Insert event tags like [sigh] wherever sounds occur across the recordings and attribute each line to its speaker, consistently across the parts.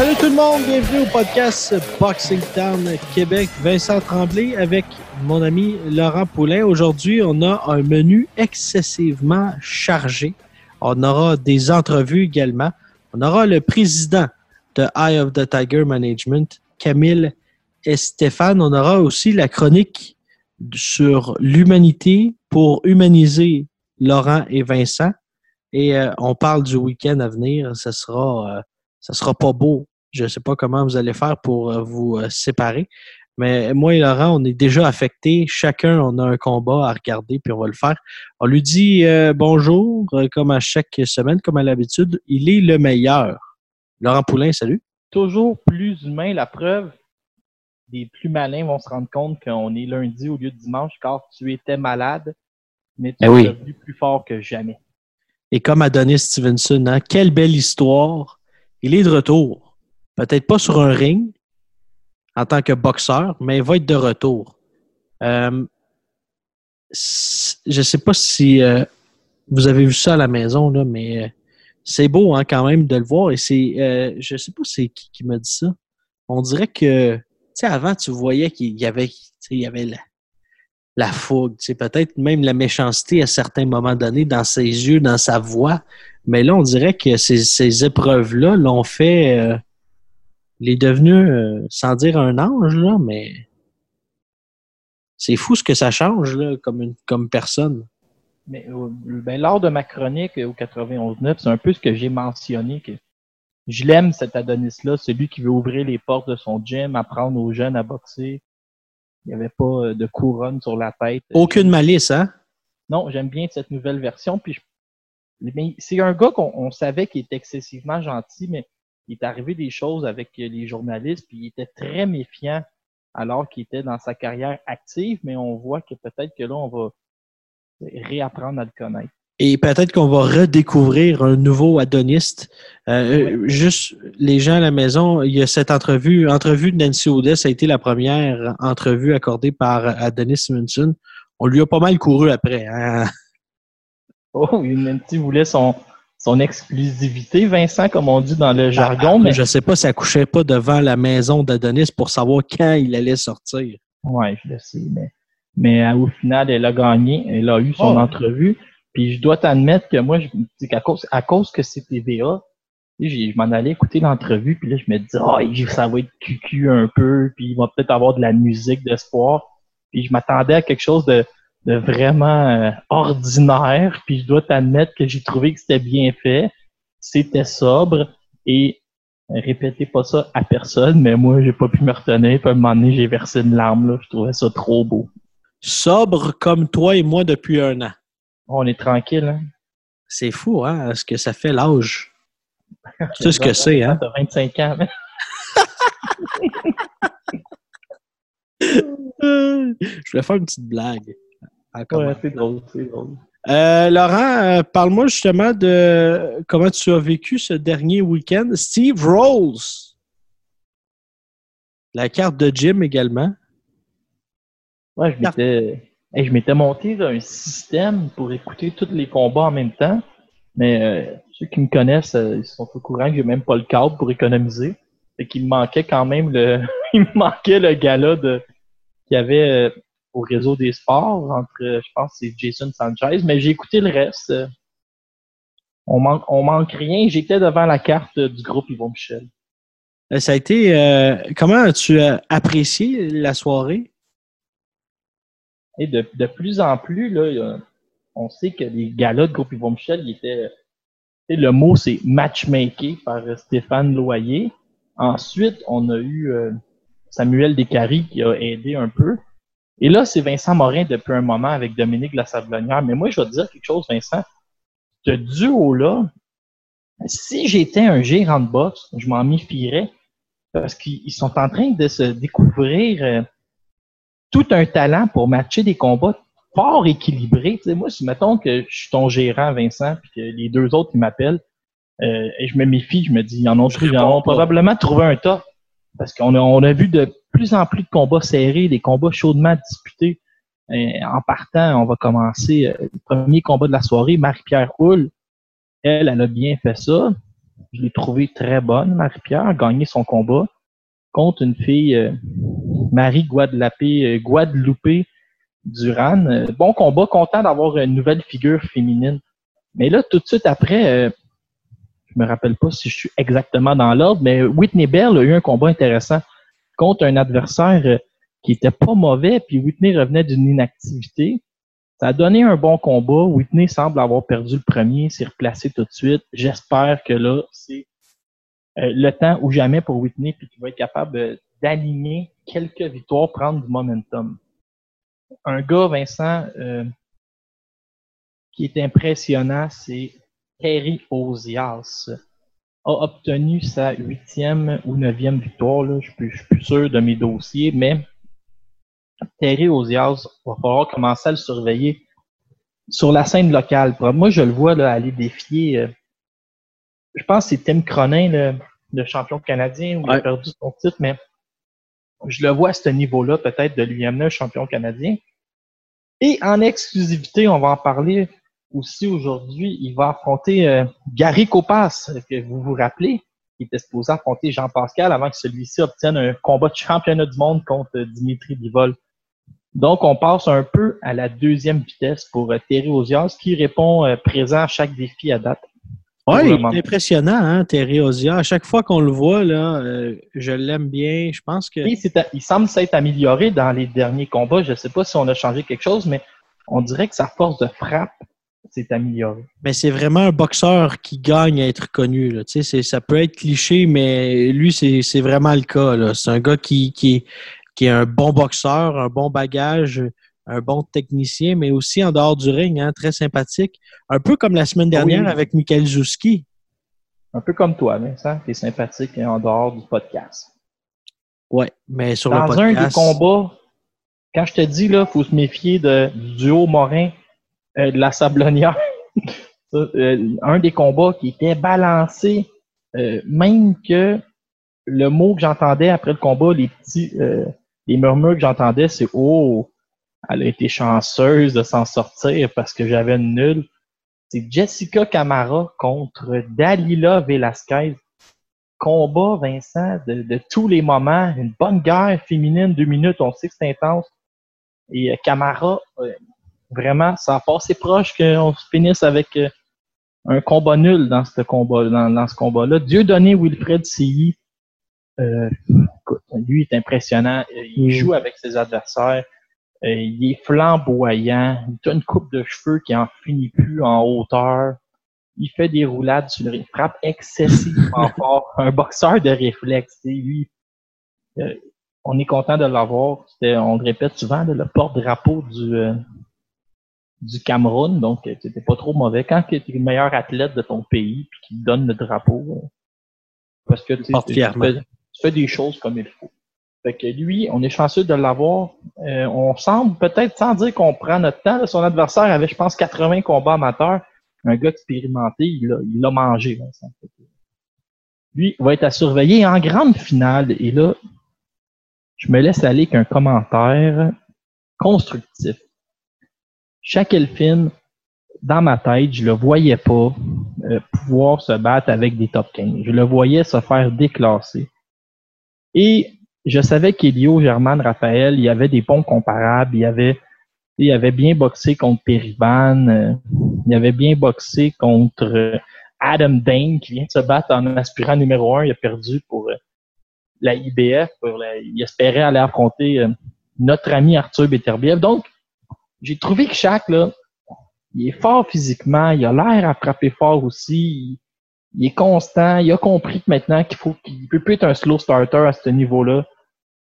Speaker 1: Salut tout le monde, bienvenue au podcast Boxing Town Québec. Vincent Tremblay avec mon ami Laurent Poulain. Aujourd'hui, on a un menu excessivement chargé. On aura des entrevues également. On aura le président de Eye of the Tiger Management, Camille et Stéphane. On aura aussi la chronique sur l'humanité pour humaniser Laurent et Vincent. Et euh, on parle du week-end à venir. Ce sera, euh, ça sera pas beau. Je ne sais pas comment vous allez faire pour euh, vous euh, séparer. Mais moi et Laurent, on est déjà affectés. Chacun, on a un combat à regarder, puis on va le faire. On lui dit euh, bonjour, comme à chaque semaine, comme à l'habitude. Il est le meilleur. Laurent Poulain, salut.
Speaker 2: toujours plus humain. La preuve, les plus malins vont se rendre compte qu'on est lundi au lieu de dimanche car tu étais malade, mais tu
Speaker 1: Eh
Speaker 2: es
Speaker 1: oui.
Speaker 2: devenu plus fort que jamais.
Speaker 1: Et comme Adonis Stevenson, hein, quelle belle histoire. Il est de retour. Peut-être pas sur un ring en tant que boxeur, mais il va être de retour. Euh, je sais pas si euh, vous avez vu ça à la maison, là, mais euh, c'est beau hein, quand même de le voir. Et c'est, je sais pas c'est qui qui m'a dit ça. On dirait que, tu sais, avant, tu voyais qu'il y avait, il y avait la, fougue, peut-être même la méchanceté à certains moments donnés dans ses yeux, dans sa voix. Mais là, on dirait que ces, ces épreuves-là l'ont fait. Il est devenu, euh, sans dire un ange, là, mais c'est fou ce que ça change là, comme, une, comme personne.
Speaker 2: Mais euh, ben, lors de ma chronique euh, au 91.9, c'est un peu ce que j'ai mentionné, que je l'aime cet Adonis-là, celui qui veut ouvrir les portes de son gym, apprendre aux jeunes à boxer. Il n'y avait pas de couronne sur la tête.
Speaker 1: Aucune malice, hein?
Speaker 2: Non, j'aime bien cette nouvelle version. Puis je- mais c'est un gars qu'on on savait qu'il était excessivement gentil, mais il est arrivé des choses avec euh, les journalistes, puis il était très méfiant alors qu'il était dans sa carrière active, mais on voit que peut-être que là, on va réapprendre à le connaître.
Speaker 1: Et peut-être qu'on va redécouvrir un nouveau adoniste. Euh, euh, Juste les gens à la maison, il y a cette entrevue. Entrevue de Nancy Audet, ça a été la première entrevue accordée par Adonis Simonson. On lui a pas mal couru après. hein.
Speaker 2: Oh, il Nancy voulait son, son exclusivité, Vincent, comme on dit dans le jargon, mais
Speaker 1: Je sais pas si elle couchait pas devant la maison d'Adonis pour savoir quand il allait sortir.
Speaker 2: Ouais, je le sais, mais, mais euh, au final, elle a gagné, elle a eu son
Speaker 1: Oh.
Speaker 2: entrevue. Puis je dois t'admettre que moi, je, c'est qu'à cause, à cause que c'est TVA, je m'en allais écouter l'entrevue, puis là, je me dis, oh, ça va être cucu un peu, puis il va peut-être avoir de la musique d'espoir. Puis je m'attendais à quelque chose de, de vraiment euh, ordinaire, puis je dois t'admettre que j'ai trouvé que c'était bien fait, c'était sobre, et répétez pas ça à personne, mais moi, j'ai pas pu me retenir, puis à un moment donné, j'ai versé une larme, là, je trouvais ça trop beau.
Speaker 1: Sobre comme toi et moi depuis un an.
Speaker 2: On est tranquille, hein?
Speaker 1: C'est fou, hein, ce que ça fait l'âge. [laughs] Tu sais ce que c'est, hein?
Speaker 2: T'as 25 ans, mais [laughs]
Speaker 1: Je voulais faire une petite blague. En
Speaker 2: ouais, c'est drôle, c'est drôle.
Speaker 1: Euh, Laurent, euh, parle-moi justement de comment tu as vécu ce dernier week-end. Steve Rolls. La carte de Jim également.
Speaker 2: Ouais, je m'étais, hey, je m'étais monté là, un système pour écouter tous les combats en même temps. Mais euh, ceux qui me connaissent, euh, ils sont au courant que j'ai même pas le câble pour économiser. Fait qu'il me manquait quand même le, [laughs] il me manquait le gala de, y avait euh, au réseau des sports entre, euh, je pense, c'est Jason Sanchez. Mais j'ai écouté le reste. euh. on manque, on manque rien. J'étais devant la carte euh, du groupe Yvon Michel.
Speaker 1: Ça a été. euh, comment as-tu apprécié la soirée?
Speaker 2: Et de, de plus en plus, là, on sait que les gars-là de groupe Yvon Michel, ils étaient. Le mot, c'est matchmaké par Stéphane Loyer. Ensuite, on a eu Samuel Descaries qui a aidé un peu. Et là, c'est Vincent Morin depuis un moment avec Dominique Lassablonnière. Mais moi, je vais te dire quelque chose, Vincent. Ce duo-là, si j'étais un gérant de boxe, je m'en méfierais parce qu'ils sont en train de se découvrir euh, tout un talent pour matcher des combats fort équilibrés. Tu sais, moi, si mettons que je suis ton gérant, Vincent, puis que les deux autres, ils m'appellent, euh, et je me méfie, je me dis, ils en ont, ils en ont probablement trouvé un tas. Parce qu'on a, a vu de plus en plus de combats serrés, des combats chaudement disputés. Et en partant, on va commencer euh, le premier combat de la soirée. Marie-Pierre Houle, elle, elle a bien fait ça. Je l'ai trouvée très bonne, Marie-Pierre, gagné son combat contre une fille, euh, Marie Guadeloupe, euh, Guadeloupe Duran. Euh, bon combat, content d'avoir une nouvelle figure féminine. Mais là, tout de suite après, je me rappelle pas si je suis exactement dans l'ordre, mais Whitney Bell a eu un combat intéressant contre un adversaire qui était pas mauvais, puis Whitney revenait d'une inactivité. Ça a donné un bon combat. Whitney semble avoir perdu le premier, s'est replacé tout de suite. J'espère que là, c'est euh, le temps ou jamais pour Whitney, puis qu'il va être capable d'aligner quelques victoires, prendre du momentum. Un gars, Vincent, euh, qui est impressionnant, c'est Terry Ozias. A obtenu sa huitième ou neuvième victoire. Là. Je suis plus sûr de mes dossiers, mais Terry Ozias, va falloir commencer à le surveiller sur la scène locale. Moi, je le vois là, aller défier. Euh, je pense que c'est Tim Cronin, le, champion canadien, où il a perdu son titre, mais je le vois à ce niveau-là, peut-être, de lui amener un champion canadien. Et en exclusivité, on va en parler aussi aujourd'hui. Il va affronter euh, Gary Copas, que vous vous rappelez, qui était supposé affronter Jean Pascal avant que celui-ci obtienne un combat de championnat du monde contre Dimitri Bivol. Donc, on passe un peu à la deuxième vitesse pour euh, Terry Ozias, qui répond euh, présent à chaque défi à date.
Speaker 1: Oui, il est impressionnant, hein, Terry Ozias. À chaque fois qu'on le voit, là, euh, je l'aime bien. Je pense que.
Speaker 2: il semble s'être amélioré dans les derniers combats. Je ne sais pas si on a changé quelque chose, mais on dirait que sa force de frappe s'est améliorée.
Speaker 1: Mais c'est vraiment un boxeur qui gagne à être connu. Là. Ça peut être cliché, mais lui, c'est vraiment le cas. C'est un gars qui, qui, qui est un bon boxeur, un bon bagage, un bon technicien, mais aussi en dehors du ring, hein, très sympathique. Un peu comme la semaine dernière avec Michael Zouski.
Speaker 2: Un peu comme toi, Vincent, qui est sympathique en dehors du podcast.
Speaker 1: Oui, mais sur
Speaker 2: le
Speaker 1: podcast...
Speaker 2: Dans un des combats, quand je te dis, là, faut se méfier de, du duo Morin de la Sablonnière. [laughs] Euh, un des combats qui était balancé, euh, même que le mot que j'entendais après le combat, les petits, les murmures que j'entendais, c'est Oh, elle a été chanceuse de s'en sortir parce que j'avais une nulle. C'est Jessica Camara contre Dalila Velasquez. Combat, Vincent, de, tous les moments. Une bonne guerre féminine, deux minutes, on sait que c'est intense. Et euh, Camara, euh, vraiment, ça a passé proche qu'on finisse avec euh, un combat nul dans ce combat, dans, ce combat-là. Dieu donné Wilfred Silly, euh, lui est impressionnant. Il mm. joue avec ses adversaires. Euh, il est flamboyant. Il a une coupe de cheveux qui en finit plus en hauteur. Il fait des roulades sur le frappe excessivement [laughs] fort. Un boxeur de réflexe. Lui, euh, on est content de l'avoir. On le répète souvent, le porte-drapeau du, euh, du Cameroun. Donc, c'était pas trop mauvais. Quand tu es le meilleur athlète de ton pays puis qu'il donne le drapeau, parce que tu tu fais des choses comme il faut. Fait que lui, on est chanceux de l'avoir. Euh, on semble peut-être, sans dire qu'on prend notre temps, son adversaire avait, je pense, 80 combats amateurs. Un gars expérimenté, il l'a mangé. Lui va être à surveiller en grande finale. Et là, je me laisse aller qu'un commentaire constructif. Chaque Elfin, dans ma tête, je le voyais pas euh, pouvoir se battre avec des top 15. Je le voyais se faire déclasser. Et je savais qu'Elio, German, Raphaël, il y avait des bons comparables. Il y avait, il avait bien boxé contre Periban. Euh, il avait bien boxé contre euh, Adam Dane, qui vient de se battre en aspirant numéro un. Il a perdu pour la IBF. il espérait aller affronter notre ami Arthur Beterbiev. Donc, j'ai trouvé que chaque là, il est fort physiquement. Il a l'air à frapper fort aussi il est constant, il a compris que maintenant qu'il faut qu'il peut plus être un slow starter à ce niveau-là.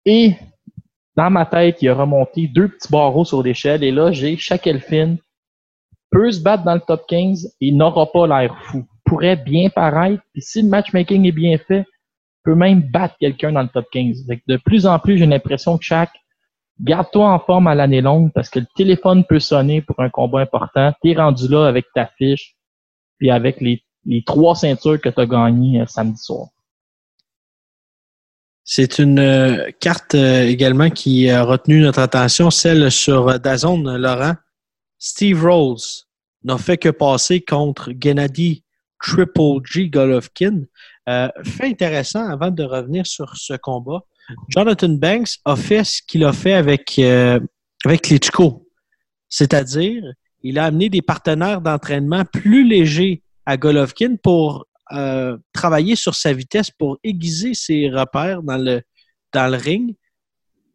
Speaker 2: Et dans ma tête, il a remonté deux petits barreaux sur l'échelle. Et là, j'ai Shackleton peut se battre dans le top 15 et n'aura pas l'air fou. Pourrait bien paraître. Puis si le matchmaking est bien fait, peut même battre quelqu'un dans le top 15. de plus en plus, j'ai l'impression que chaque garde-toi en forme à l'année longue parce que le téléphone peut sonner pour un combat important. T'es rendu là avec ta fiche puis avec les, trois ceintures que tu as gagnées euh, samedi soir.
Speaker 1: C'est une euh, carte euh, également qui a retenu notre attention, celle sur Dazone, Laurent. Steve Rose n'a fait que passer contre Gennady Triple G Golovkin. fait intéressant, avant de revenir sur ce combat, Jonathan Banks a fait ce qu'il a fait avec, avec Klitschko. C'est-à-dire, il a amené des partenaires d'entraînement plus légers à Golovkin pour euh, travailler sur sa vitesse pour aiguiser ses repères dans le, dans le ring.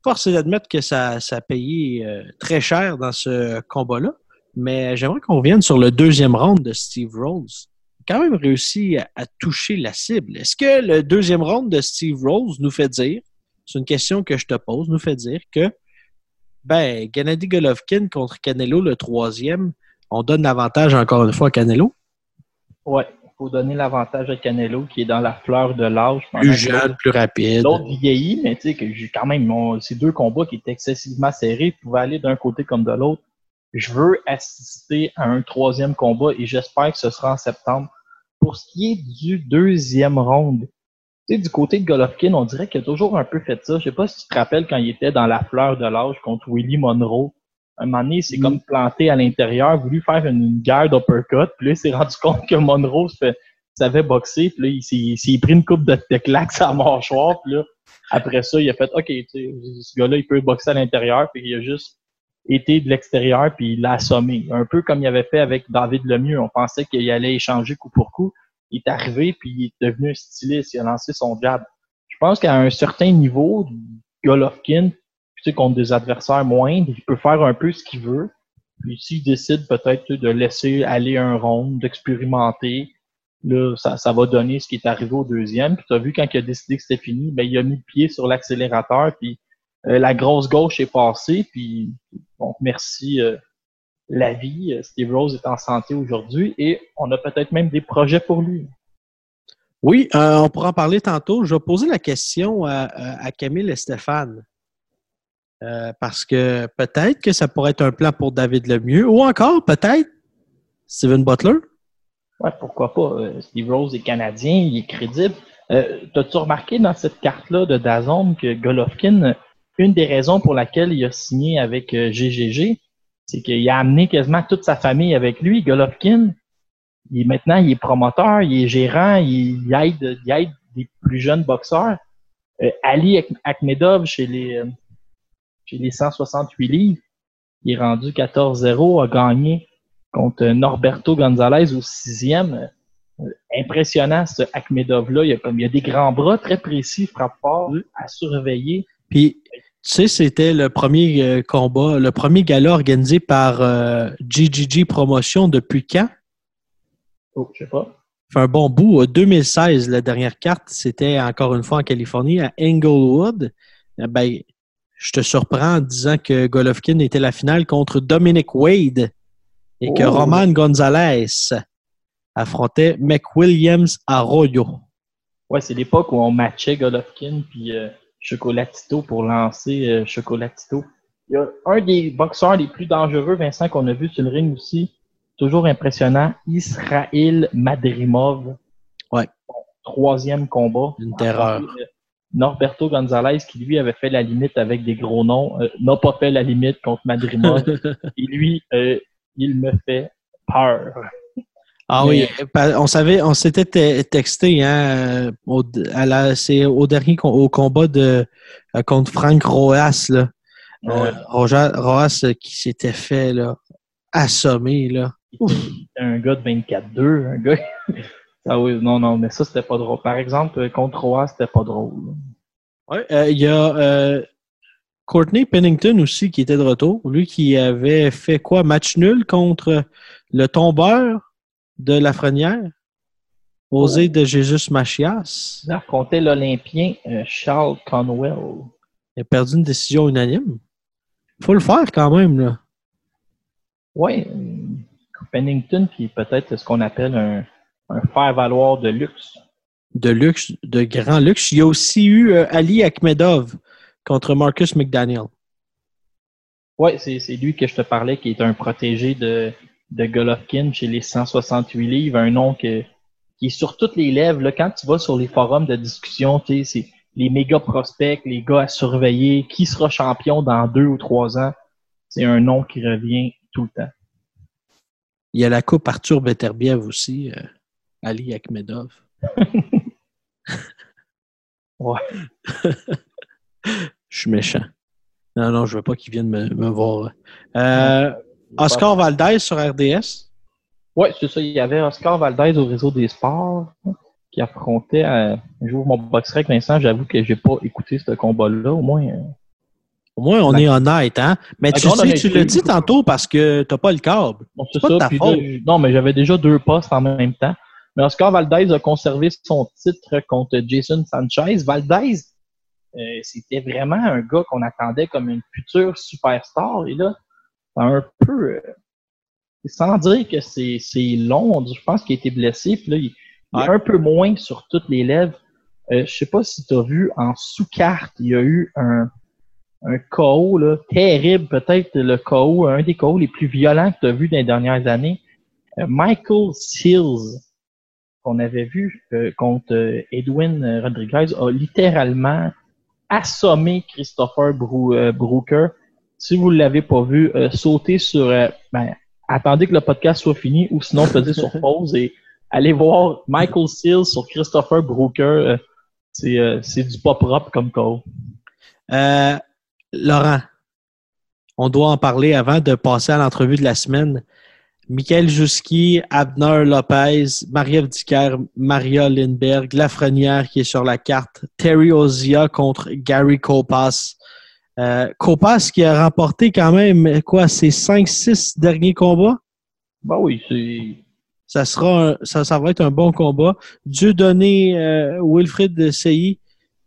Speaker 1: Force est d'admettre que ça, ça a payé euh, très cher dans ce combat-là. Mais j'aimerais qu'on revienne sur le deuxième round de Steve a quand même réussi à, toucher la cible. Est-ce que le deuxième round de Steve Rose nous fait dire, c'est une question que je te pose, nous fait dire que ben, Gennady Golovkin contre Canelo, le troisième, on donne l'avantage encore une fois à Canelo?
Speaker 2: Ouais, faut donner l'avantage à Canelo qui est dans la fleur de l'âge.
Speaker 1: Plus jeune, plus rapide.
Speaker 2: L'autre vieillit, mais tu sais que j'ai quand même ces deux combats qui étaient excessivement serrés pouvaient aller d'un côté comme de l'autre. Je veux assister à un troisième combat et j'espère que ce sera en septembre. Pour ce qui est du deuxième round, tu sais, du côté de Golovkin, on dirait qu'il a toujours un peu fait ça. Je sais pas si tu te rappelles quand il était dans la fleur de l'âge contre Willie Monroe un moment donné, c'est comme planté à l'intérieur, voulu faire une, guerre d'uppercut, puis là, il s'est rendu [laughs] compte que Monroe savait boxer, puis là, il s'est pris une coupe de, de claques à la mâchoire, puis là, après ça, il a fait, OK, ce gars-là, il peut boxer à l'intérieur, puis il a juste été de l'extérieur, puis il l'a assommé. Un peu comme il avait fait avec David Lemieux. On pensait qu'il allait échanger coup pour coup. Il est arrivé, puis il est devenu un styliste, il a lancé son jab. Je pense qu'à un certain niveau, Golovkin sais, contre des adversaires moindres, il peut faire un peu ce qu'il veut. Puis s'il décide peut-être de laisser aller un round, d'expérimenter, là, ça, va donner ce qui est arrivé au deuxième. Puis tu as vu quand il a décidé que c'était fini, ben, il a mis le pied sur l'accélérateur, puis euh, la grosse gauche est passée, puis donc merci euh, la vie. Steve Rose est en santé aujourd'hui et on a peut-être même des projets pour lui.
Speaker 1: Oui, euh, on pourra en parler tantôt. Je vais poser la question à, à Camille et Stéphane. Euh, parce que peut-être que ça pourrait être un plan pour David Lemieux ou encore peut-être Steven Butler.
Speaker 2: Ouais, pourquoi pas? Euh, Steve Rose est canadien, il est crédible. Euh, T'as-tu remarqué dans cette carte-là de Dazon que Golovkin, une des raisons pour laquelle il a signé avec GGG, c'est qu'il a amené quasiment toute sa famille avec lui. Golovkin, il est, maintenant, il est promoteur, il est gérant, il, aide, il aide des plus jeunes boxeurs. Ali Akhmedov chez les les 168 livres. Il est rendu 14-0, a gagné contre Norberto Gonzalez au sixième. Euh, impressionnant, ce Akhmedov-là. Il, a comme, il a des grands bras très précis, frappe fort, à surveiller.
Speaker 1: Puis, sais, c'était le premier euh, combat, le premier gala organisé par GGG euh, Promotion depuis quand?
Speaker 2: Oh, je sais pas.
Speaker 1: Fait un bon bout. 2016, la dernière carte, c'était encore une fois en Californie, à Englewood. Ben, je te surprends en disant que Golovkin était la finale contre Dominic Wade et que oh. Roman Gonzalez affrontait McWilliams Arroyo.
Speaker 2: Ouais, c'est l'époque où on matchait Golovkin puis euh, Chocolatito pour lancer euh, Chocolatito. Il y a un des boxeurs les plus dangereux, Vincent, qu'on a vu sur le ring aussi. Toujours impressionnant. Israël Madrimov.
Speaker 1: Ouais.
Speaker 2: Troisième combat.
Speaker 1: Une terreur.
Speaker 2: Norberto Gonzalez, qui lui avait fait la limite avec des gros noms, euh, n'a pas fait la limite contre Madrimov. [laughs] et lui, euh, il me fait peur.
Speaker 1: Ah oui, on savait, on s'était texté hein, au, au dernier au combat de euh, contre Frank Roas là. Roas qui s'était fait là, assommer là.
Speaker 2: Un gars de 24-2, un gars. [laughs] Ah oui, non, non, mais ça, c'était pas drôle. Par exemple, contre Roa, c'était pas drôle.
Speaker 1: Oui, euh, il y a euh, Courtney Pennington aussi qui était de retour. Lui qui avait fait quoi? Match nul contre le tombeur? De Lafrenière, Osé oh. de Jésus Machias.
Speaker 2: Il affrontait l'Olympien euh, Charles Conwell.
Speaker 1: Il a perdu une décision unanime. faut le faire quand même, là.
Speaker 2: Oui. Pennington, qui est peut-être ce qu'on appelle un, un faire-valoir de luxe.
Speaker 1: De luxe, de grand luxe. Il y a aussi eu euh, Ali Akhmedov contre Marcus McDaniel.
Speaker 2: Oui, c'est lui que je te parlais, qui est un protégé de, de Golovkin chez les 168 livres, un nom que, qui est sur toutes les lèvres. Là, quand tu vas sur les forums de discussion, tu sais, c'est les méga prospects, les gars à surveiller, qui sera champion dans deux ou trois ans, c'est un nom qui revient tout le temps.
Speaker 1: Il y a la coupe Arthur Beterbiev aussi, euh, Ali Akhmedov. [laughs]
Speaker 2: ouais. [laughs]
Speaker 1: je suis méchant. Non, non, je veux pas qu'il vienne me, voir. Euh, Oscar Valdez sur RDS.
Speaker 2: Oui, c'est ça. Il y avait Oscar Valdez au réseau des sports qui affrontait un jour mon box avec Vincent. J'avoue que j'ai pas écouté ce combat-là. Au moins. Euh,
Speaker 1: au moins, on est honnête, hein? Mais tu sais, tu l'as dit tantôt parce que tu n'as pas le câble.
Speaker 2: c'est ça. non, mais j'avais déjà deux postes en même temps. Mais Oscar Valdez a conservé son titre contre Jason Sanchez. Valdez, euh, c'était vraiment un gars qu'on attendait comme une future superstar. Et là, un peu. Euh, sans dire que c'est long, je pense qu'il a été blessé. Puis là, il, est un peu moins sur toutes les lèvres. Euh, je sais pas si tu as vu en sous-carte, il y a eu un, un KO là, terrible, peut-être le KO, un des KO les plus violents que tu as vu dans les dernières années. Euh, Michael Seals, qu'on avait vu euh, contre Edwin Rodriguez, a littéralement assommé Christopher Brooker si vous ne l'avez pas vu, euh, sautez sur. Euh, ben, attendez que le podcast soit fini ou sinon faites sur [laughs] pause et allez voir Michael Seals sur Christopher Brooker. Euh, c'est du pas propre comme call.
Speaker 1: Laurent, on doit en parler avant de passer à l'entrevue de la semaine. Michael Juski, Abner Lopez, Marie-Ève Dicker, Maria Lindberg, Lafrenière qui est sur la carte, Terry Ozia contre Gary Kopas. Euh, Copas qui a remporté quand même quoi ses 5-6 derniers combats?
Speaker 2: Ben oui, c'est.
Speaker 1: Ça sera ça, ça va être un bon combat. Dieu donné euh, Wilfrid Sey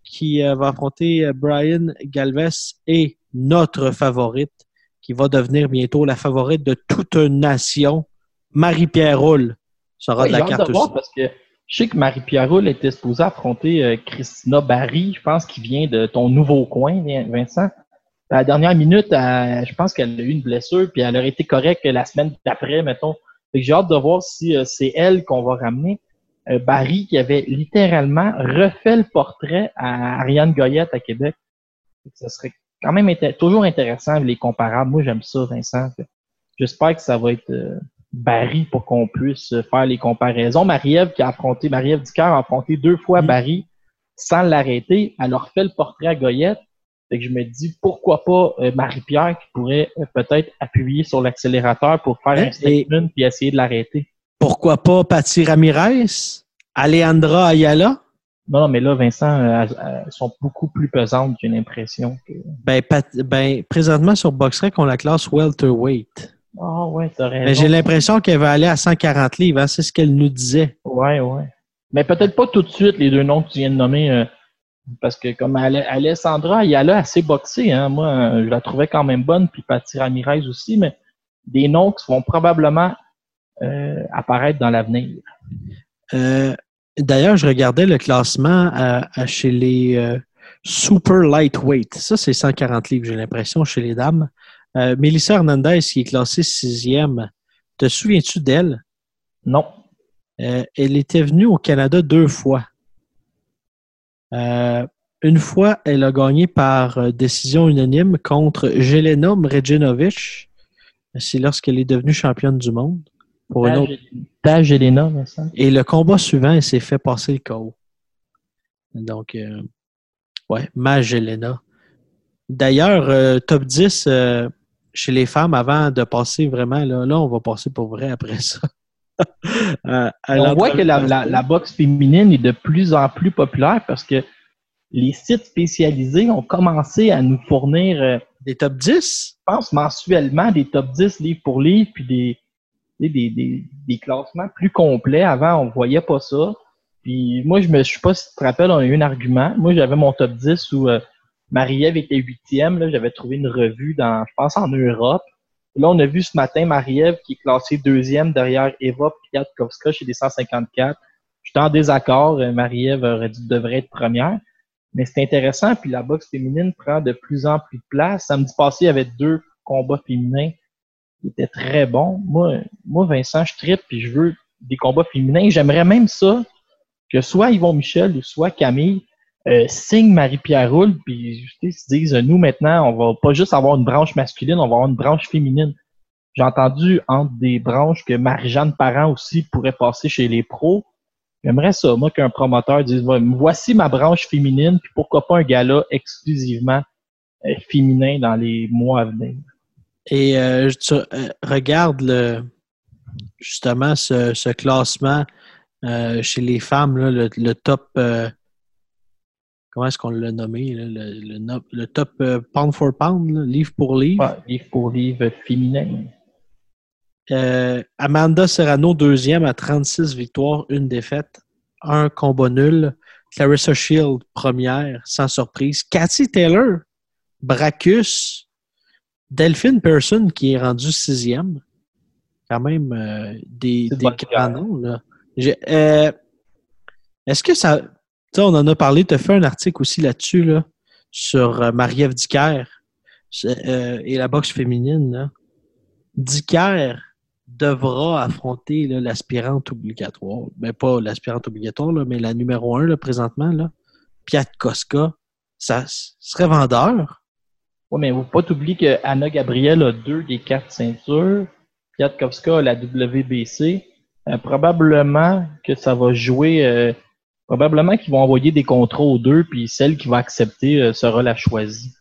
Speaker 1: qui euh, va affronter Brian Galvez et notre favorite qui va devenir bientôt la favorite de toute une nation, Marie-Pierre Roule sera de la carte aussi.
Speaker 2: Parce que je sais que Marie-Pierre Roule était supposée affronter euh, Christina Barry, je pense, qui vient de ton nouveau coin, Vincent. La dernière minute, je pense qu'elle a eu une blessure, puis elle aurait été correcte la semaine d'après, mettons. J'ai hâte de voir si euh, c'est elle qu'on va ramener. Euh, Barry qui avait littéralement refait le portrait à Ariane Goyette à Québec. Ce serait quand même toujours intéressant les comparables. Moi, j'aime ça, Vincent. J'espère que ça va être Barry pour qu'on puisse faire les comparaisons. Marie-Ève qui a affronté, Marie-Ève Dicker a affronté deux fois mm. Barry sans l'arrêter. Elle a refait le portrait à Goyette. Fait que je me dis pourquoi pas euh, Marie-Pierre qui pourrait euh, peut-être appuyer sur l'accélérateur pour faire un statement puis essayer de l'arrêter.
Speaker 1: Pourquoi pas Patty Ramirez? Alejandra Ayala?
Speaker 2: Non, non, mais là, Vincent, euh, elles, sont beaucoup plus pesantes, j'ai l'impression. Que...
Speaker 1: Ben, ben, présentement sur BoxRec, on la classe welterweight.
Speaker 2: Ah ouais, t'as raison.
Speaker 1: Mais j'ai l'impression qu'elle va aller à 140 livres, hein, c'est ce qu'elle nous disait.
Speaker 2: Ouais, ouais. Mais peut-être pas tout de suite les deux noms que tu viens de nommer, euh, parce que comme Alessandra, il y a là assez boxé, hein. Moi, euh, je la trouvais quand même bonne, puis Patty Ramirez aussi, mais des noms qui vont probablement euh, apparaître dans l'avenir.
Speaker 1: D'ailleurs, je regardais le classement chez les super lightweight. Ça, c'est 140 livres, j'ai l'impression, chez les dames. Euh, Melissa Hernandez, qui est classée sixième, te souviens-tu d'elle?
Speaker 2: Non.
Speaker 1: Euh, elle était venue au Canada deux fois. Euh, une fois, elle a gagné par décision unanime contre Jelena Mrejinovic. C'est lorsqu'elle est devenue championne du monde.
Speaker 2: Pour une autre... Jelena,
Speaker 1: Et le combat suivant, elle s'est fait passer le KO. Donc, ouais, ma Jelena. D'ailleurs, top 10, chez les femmes avant de passer vraiment, là, là on va passer pour vrai après ça. [laughs]
Speaker 2: Euh, on voit que la, boxe féminine est de plus en plus populaire parce que les sites spécialisés ont commencé à nous fournir euh,
Speaker 1: des top 10,
Speaker 2: je pense mensuellement, des top 10 livre pour livre, puis des, des, des, classements plus complets. Avant, on voyait pas ça. Puis moi, je me je sais pas si tu te rappelles, on a eu un argument. Moi, j'avais mon top 10 où euh, Marie-Ève était huitième. Là, j'avais trouvé une revue dans, je pense, en Europe. Là, on a vu ce matin Marie-Ève qui est classée deuxième derrière Eva Piatkowska chez les 154. J'étais en désaccord. Marie-Ève devrait être première. Mais c'est intéressant. Puis la boxe féminine prend de plus en plus de place. Samedi passé, il y avait deux combats féminins qui étaient très bons. Moi, moi Vincent, je tripe puis je veux des combats féminins. J'aimerais même ça que soit Yvon Michel ou soit Camille euh, signe Marie-Pierre Roule, puis ils se disent, nous maintenant, on va pas juste avoir une branche masculine, on va avoir une branche féminine. J'ai entendu entre des branches que Marie-Jeanne Parent aussi pourrait passer chez les pros. J'aimerais ça, moi, qu'un promoteur dise, voici ma branche féminine, puis pourquoi pas un gala exclusivement euh, féminin dans les mois à venir.
Speaker 1: Et euh, tu regardes le, justement ce, classement chez les femmes, le, top comment est-ce qu'on l'a nommé, le, top euh, pound for pound, livre pour livre?
Speaker 2: livre pour livre féminin.
Speaker 1: Euh, Amanda Serrano, deuxième à 36 victoires, une défaite, un combat nul. Clarissa Shield, première, sans surprise. Cathy Taylor, Bracus, Delphine Person, qui est rendu sixième. Quand même euh, des, des grands noms. Est-ce que ça on en a parlé, tu as fait un article aussi là-dessus, là, sur euh, Marie-Ève euh, et la boxe féminine. Là. devra affronter l'aspirante obligatoire. Mais ben, pas l'aspirante obligatoire, mais la numéro un là, présentement. Là. Piat Koska, ça serait vendeur.
Speaker 2: Oui, mais il ne faut pas t'oublier qu'Anna Gabriel a deux des quatre ceintures. Piatkowska a la WBC. Euh, probablement que ça va jouer Probablement qu'ils vont envoyer des contrats aux deux, puis celle qui va accepter euh, sera la choisie.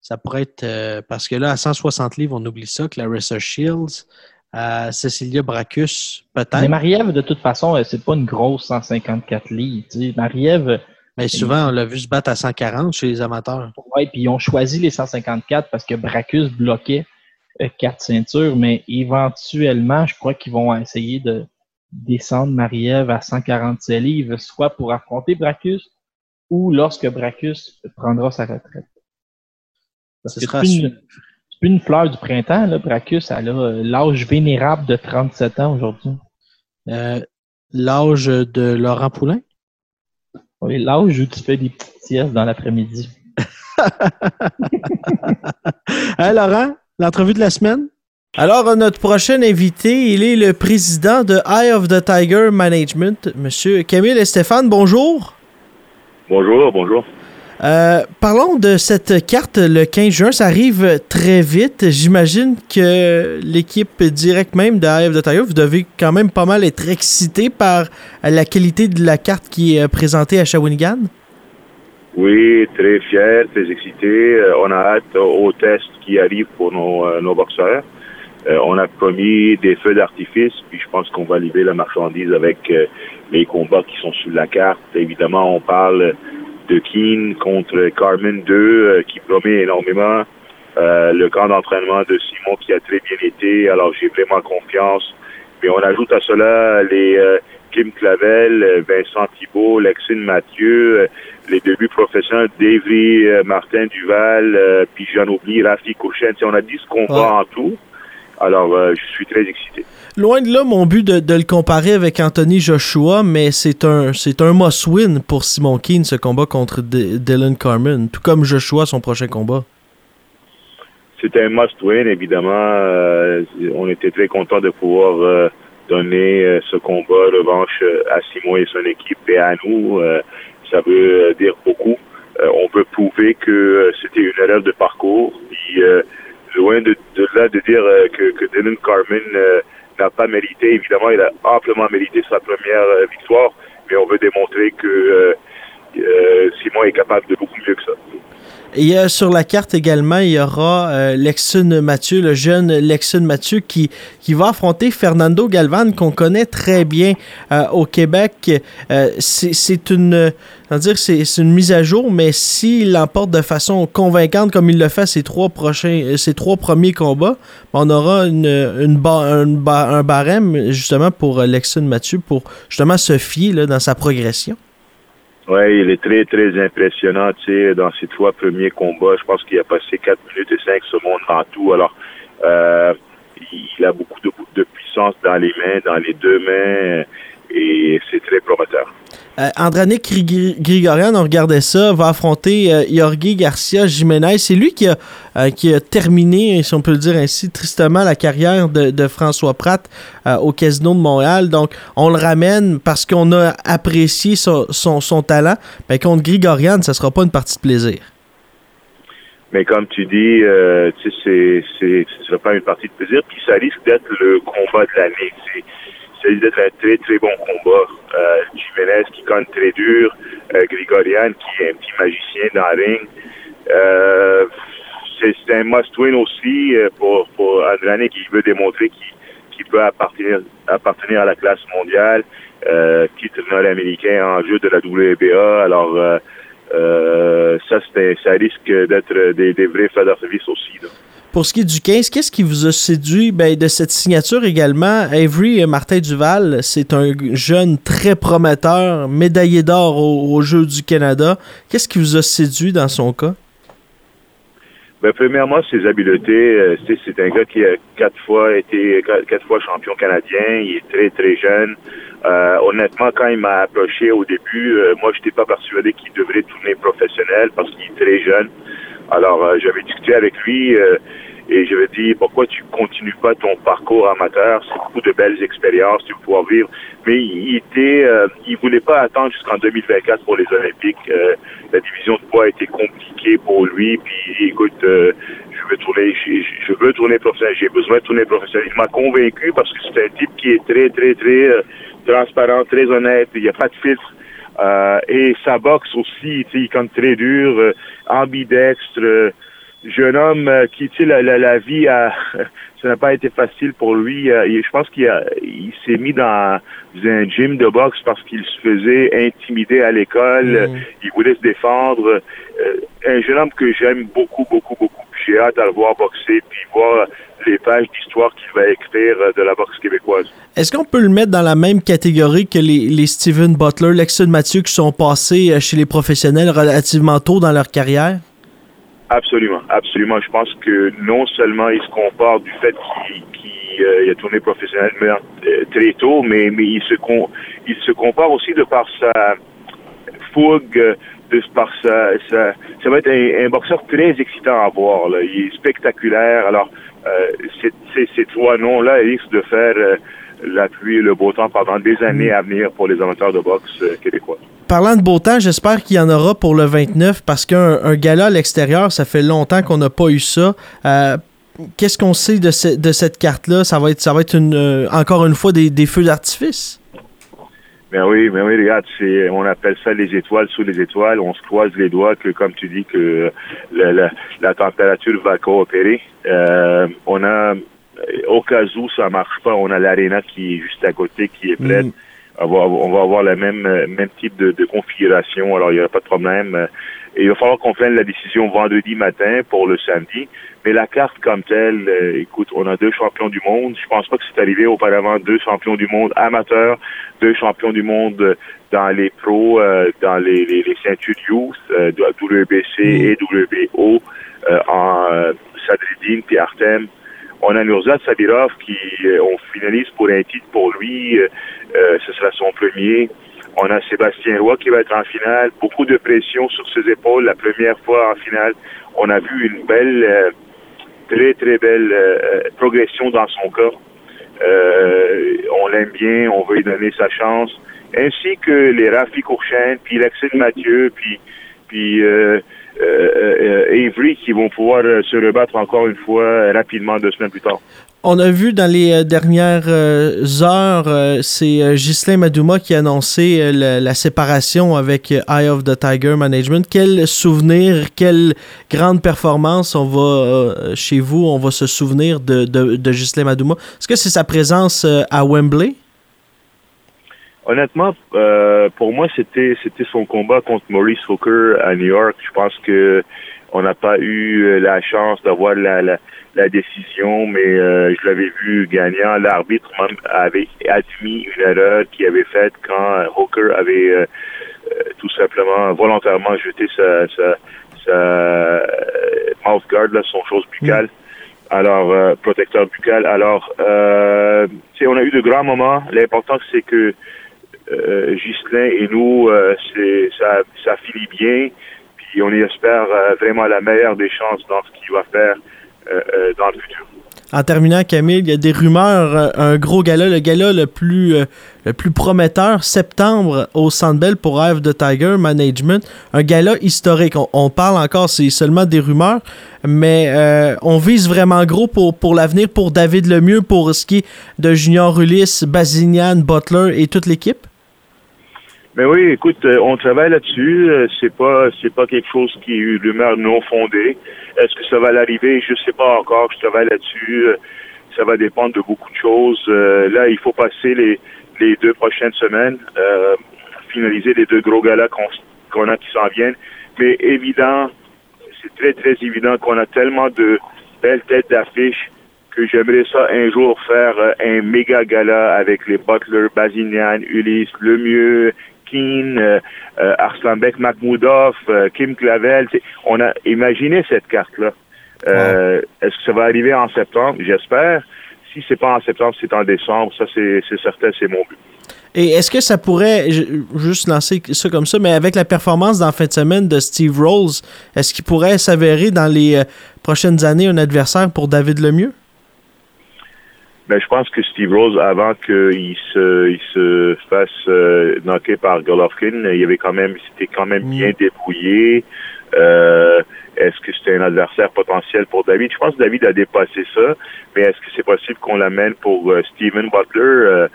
Speaker 1: Ça pourrait être euh, parce que là, à 160 livres, on oublie ça, Clarissa Shields, à Cecilia Bracus, peut-être.
Speaker 2: Mais Marie-Ève, de toute façon, euh, c'est pas une grosse 154 livres. Marie-Ève.
Speaker 1: Mais souvent, on l'a vu se battre à 140 chez les amateurs.
Speaker 2: Oui, puis ils ont choisi les 154 parce que Bracus bloquait quatre ceintures, mais éventuellement, je crois qu'ils vont essayer de, descendre Marie-Ève à 147 livres, soit pour affronter Bracus ou lorsque Bracus prendra sa retraite. c'est une, une, fleur du printemps, là, Bracus. Elle a euh, l'âge vénérable de 37 ans aujourd'hui.
Speaker 1: Euh, l'âge de Laurent Poulain?
Speaker 2: Oui, l'âge où tu fais des petites siestes dans l'après-midi. [laughs]
Speaker 1: hein, Laurent, l'entrevue de la semaine? Alors, notre prochain invité, il est le président de Eye of the Tiger Management, Monsieur Camille et Stéphane. Bonjour.
Speaker 3: Bonjour, bonjour.
Speaker 1: Euh, parlons de cette carte le 15 juin. Ça arrive très vite. J'imagine que l'équipe directe même de Eye of the Tiger, vous devez quand même pas mal être excité par la qualité de la carte qui est présentée à Shawinigan.
Speaker 3: Oui, très fier, très excité. Euh, on a hâte au test qui arrive pour nos, euh, nos boxeurs. Euh, on a promis des feux d'artifice, puis je pense qu'on va livrer la marchandise avec euh, les combats qui sont sur la carte. Évidemment, on parle de Keane contre Carmen 2, euh, qui promet énormément. le camp d'entraînement de Simon qui a très bien été, alors j'ai vraiment confiance. Mais on ajoute à cela les Kim Clavel, Vincent Thibault, Lexine Mathieu, les débuts professionnels d'Evry Martin Duval, puis j'en oublie Rafi Cochen. On a 10 combats en tout. Alors, euh, je suis très excité.
Speaker 1: Loin de là, mon but de, le comparer avec Anthony Joshua, mais c'est un, c'est un must-win pour Simon Keane, ce combat contre Dylan Carmen, tout comme Joshua, son prochain combat.
Speaker 3: C'était un must-win, évidemment. Euh, on était très content de pouvoir euh, donner ce combat revanche à Simon et son équipe et à nous. ça veut dire beaucoup. on peut prouver que c'était une erreur de parcours. Puis, loin de, là de dire euh, que, que Dylan Carmen euh, n'a pas mérité. Évidemment, il a amplement mérité sa première euh, victoire, mais on veut démontrer que Simon est capable de beaucoup mieux que ça.
Speaker 1: Et sur la carte également, il y aura euh, Mathieu, le jeune Lexun Mathieu, qui, qui va affronter Fernando Galvan, qu'on connaît très bien au Québec. c'est une, une mise à jour, mais s'il l'emporte de façon convaincante, comme il le fait ses trois, prochains, ses trois premiers combats, on aura une, une un, barème justement pour Lexun Mathieu, pour justement se fier là, dans sa progression.
Speaker 3: Oui, il est très, très impressionnant, tu sais, dans ses trois premiers combats. Je pense qu'il a passé 4 minutes et 5 secondes en tout. Alors, euh, il a beaucoup de, de puissance dans les mains, dans les deux mains, et c'est très prometteur.
Speaker 1: Euh, Andranik Grigorian, on regardait ça, va affronter euh, Jorge Garcia Jiménez. C'est lui qui a, euh, qui a terminé, si on peut le dire ainsi, tristement la carrière de, de François Pratt euh, au Casino de Montréal. Donc, on le ramène parce qu'on a apprécié son, son, son talent. Mais contre Grigorian, ça sera pas une partie de plaisir.
Speaker 3: Mais comme tu dis, euh, tu sais, c'est, ce sera pas une partie de plaisir. Puis ça risque d'être le combat de l'année. D'être un très, très bon combat. Euh, Jiménez qui compte très dur. Euh, Grigorian qui est un petit magicien dans le ring. Euh, c'est, un must-win aussi pour, pour qui veut démontrer qu'il, peut appartenir, à la classe mondiale. Titre nord-américain en jeu de la WBA. Alors, ça, ça risque d'être des, des vrais de service aussi.
Speaker 1: Pour ce qui est du 15, qu'est-ce qui vous a séduit? Ben, de cette signature également? Avery Martin Duval, c'est un jeune très prometteur, médaillé d'or aux au Jeux du Canada. Qu'est-ce qui vous a séduit dans son cas?
Speaker 3: Ben, premièrement, ses habiletés. Euh, c'est un gars qui a quatre fois été quatre fois champion canadien. Il est très, très jeune. Euh, honnêtement, quand il m'a approché au début, euh, moi, je n'étais pas persuadé qu'il devrait tourner professionnel parce qu'il est très jeune. Alors, euh, j'avais discuté avec lui euh, et je ai dit pourquoi tu continues pas ton parcours amateur? C'est beaucoup de belles expériences, tu vas pouvoir vivre. Mais il était, euh, il voulait pas attendre jusqu'en 2024 pour les Olympiques. la division de poids été compliquée pour lui. Puis, écoute, je veux tourner, je, veux tourner professionnel. J'ai besoin de tourner professionnel. Il m'a convaincu parce que c'est un type qui est très, très, très transparent, très honnête. Il n'y a pas de filtre. Euh, et sa boxe aussi, il compte très dur, euh, ambidextre, euh, jeune homme qui, tu sais, la, la, la, vie a, [laughs] ça n'a pas été facile pour lui. je pense qu'il il s'est mis dans un gym de boxe parce qu'il se faisait intimider à l'école. Mm. Il voulait se défendre. un jeune homme que j'aime beaucoup, beaucoup, beaucoup. J'ai hâte à le voir boxer puis voir les pages d'histoire qu'il va écrire de la boxe québécoise.
Speaker 1: Est-ce qu'on peut le mettre dans la même catégorie que les, les Steven Butler, Lexon Mathieu qui sont passés chez les professionnels relativement tôt dans leur carrière?
Speaker 3: Absolument, absolument. Je pense que non seulement il se compare du fait qu'il qu euh, a tourné professionnellement euh, très tôt, mais, mais il, se con, il se compare aussi de par sa fougue, de par sa, sa ça va être un, un, boxeur très excitant à voir. Là. Il est spectaculaire. Alors, euh, ces trois noms-là risquent de faire euh, la pluie et le beau temps pendant des années à venir pour les amateurs de boxe euh, québécois.
Speaker 1: Parlant de beau temps, j'espère qu'il y en aura pour le 29 parce qu'un un gala à l'extérieur, ça fait longtemps qu'on n'a pas eu ça. Euh, Qu'est-ce qu'on sait de, ce, de cette carte-là? Ça va être, ça va être une, euh, encore une fois des, des feux d'artifice?
Speaker 3: Ben oui, ben oui, regarde, c'est, on appelle ça les étoiles sous les étoiles. On se croise les doigts que, comme tu dis, que la, la, la température va coopérer. Euh, on a, au cas où ça marche pas, on a l'aréna qui est juste à côté, qui est pleine. Mm. On, va, on va avoir le même, même type de, de configuration, alors il n'y aura pas de problème. Et il va falloir qu'on prenne la décision vendredi matin pour le samedi. Mais la carte comme telle, euh, écoute, on a deux champions du monde. Je pense pas que c'est arrivé auparavant deux champions du monde amateurs, deux champions du monde dans les pros, euh, dans les, les, les, ceintures youth, euh, WBC et WBO, euh, en euh, Sadridine puis Artem. On a Nurzad Sabirov qui, on finalise pour un titre pour lui. ce sera son premier. On a Sébastien Roy qui va être en finale. Beaucoup de pression sur ses épaules. La première fois en finale, on a vu une belle, euh, très très belle euh, progression dans son. Euh, on l'aime bien, on veut lui donner sa chance. Ainsi que les Rafi Courchaine, puis Lexine Mathieu, puis, puis Avery qui vont pouvoir se rebattre encore une fois rapidement deux semaines plus tard.
Speaker 1: On a vu dans les dernières heures, c'est Ghislain Madouma qui a annoncé la, la, séparation avec Eye of the Tiger Management. Quel souvenir, quelle grande performance on va chez vous, on va se souvenir de, de, de Ghislain Madouma? Est-ce que c'est sa présence à Wembley?
Speaker 3: Honnêtement, euh, pour moi, c'était c'était son combat contre Maurice Hooker à New York. Je pense que on n'a pas eu la chance d'avoir la, la, la, décision, mais euh, je l'avais vu gagnant. L'arbitre avait admis une erreur qu'il avait faite quand Hooker avait euh, tout simplement volontairement jeté sa, sa, sa mouth guard, là, son chose buccale. Alors, protecteur buccal. Alors, euh, on a eu de grands moments. L'important, c'est que euh, et nous, c'est ça, finit bien. Puis on y espère vraiment la meilleure des chances dans ce qu'il va faire dans le futur.
Speaker 1: En terminant, Camille, il y a des rumeurs, euh, un gros gala, le gala le plus, euh, le plus prometteur, septembre au Sandbell pour Rêve de Tiger Management, un gala historique. On, parle encore, c'est seulement des rumeurs, mais euh, on vise vraiment gros pour, pour l'avenir, pour David Lemieux, pour ce qui est de Junior Ulysse, Bazinian, Butler et toute l'équipe?
Speaker 3: Mais oui, écoute, on travaille là-dessus. C'est pas, c'est pas quelque chose qui est rumeur non fondée. Est-ce que ça va l'arriver? Je sais pas encore. Je travaille là-dessus. Euh, ça va dépendre de beaucoup de choses. Euh, là, il faut passer les, les deux prochaines semaines, euh, finaliser les deux gros galas qu'on a qui s'en viennent. Mais évident, c'est très, très évident qu'on a tellement de belles têtes d'affiche que j'aimerais ça un jour faire un méga gala avec les Butler, Bazinian, Ulysse, Lemieux, Keane, euh, euh, Arslanbek Makhmoudov, euh, Kim Clavel. On a imaginé cette carte-là. Est-ce que ça va arriver en septembre? J'espère. Si c'est pas en septembre, c'est en décembre. Ça, c'est certain, c'est mon but.
Speaker 1: Et est-ce que ça pourrait, juste lancer ça comme ça, mais avec la performance dans fin de semaine de Steve Rolls, est-ce qu'il pourrait s'avérer dans les prochaines années un adversaire pour David Lemieux?
Speaker 3: Ben, je pense que Steve Rose, avant qu'il se, il se fasse euh, knocker par Golovkin, il avait quand même, c'était quand même bien mm. débrouillé. Euh, est-ce que c'était un adversaire potentiel pour David? Je pense que David a dépassé ça, mais est-ce que c'est possible qu'on l'amène pour euh, Steven Butler? Euh,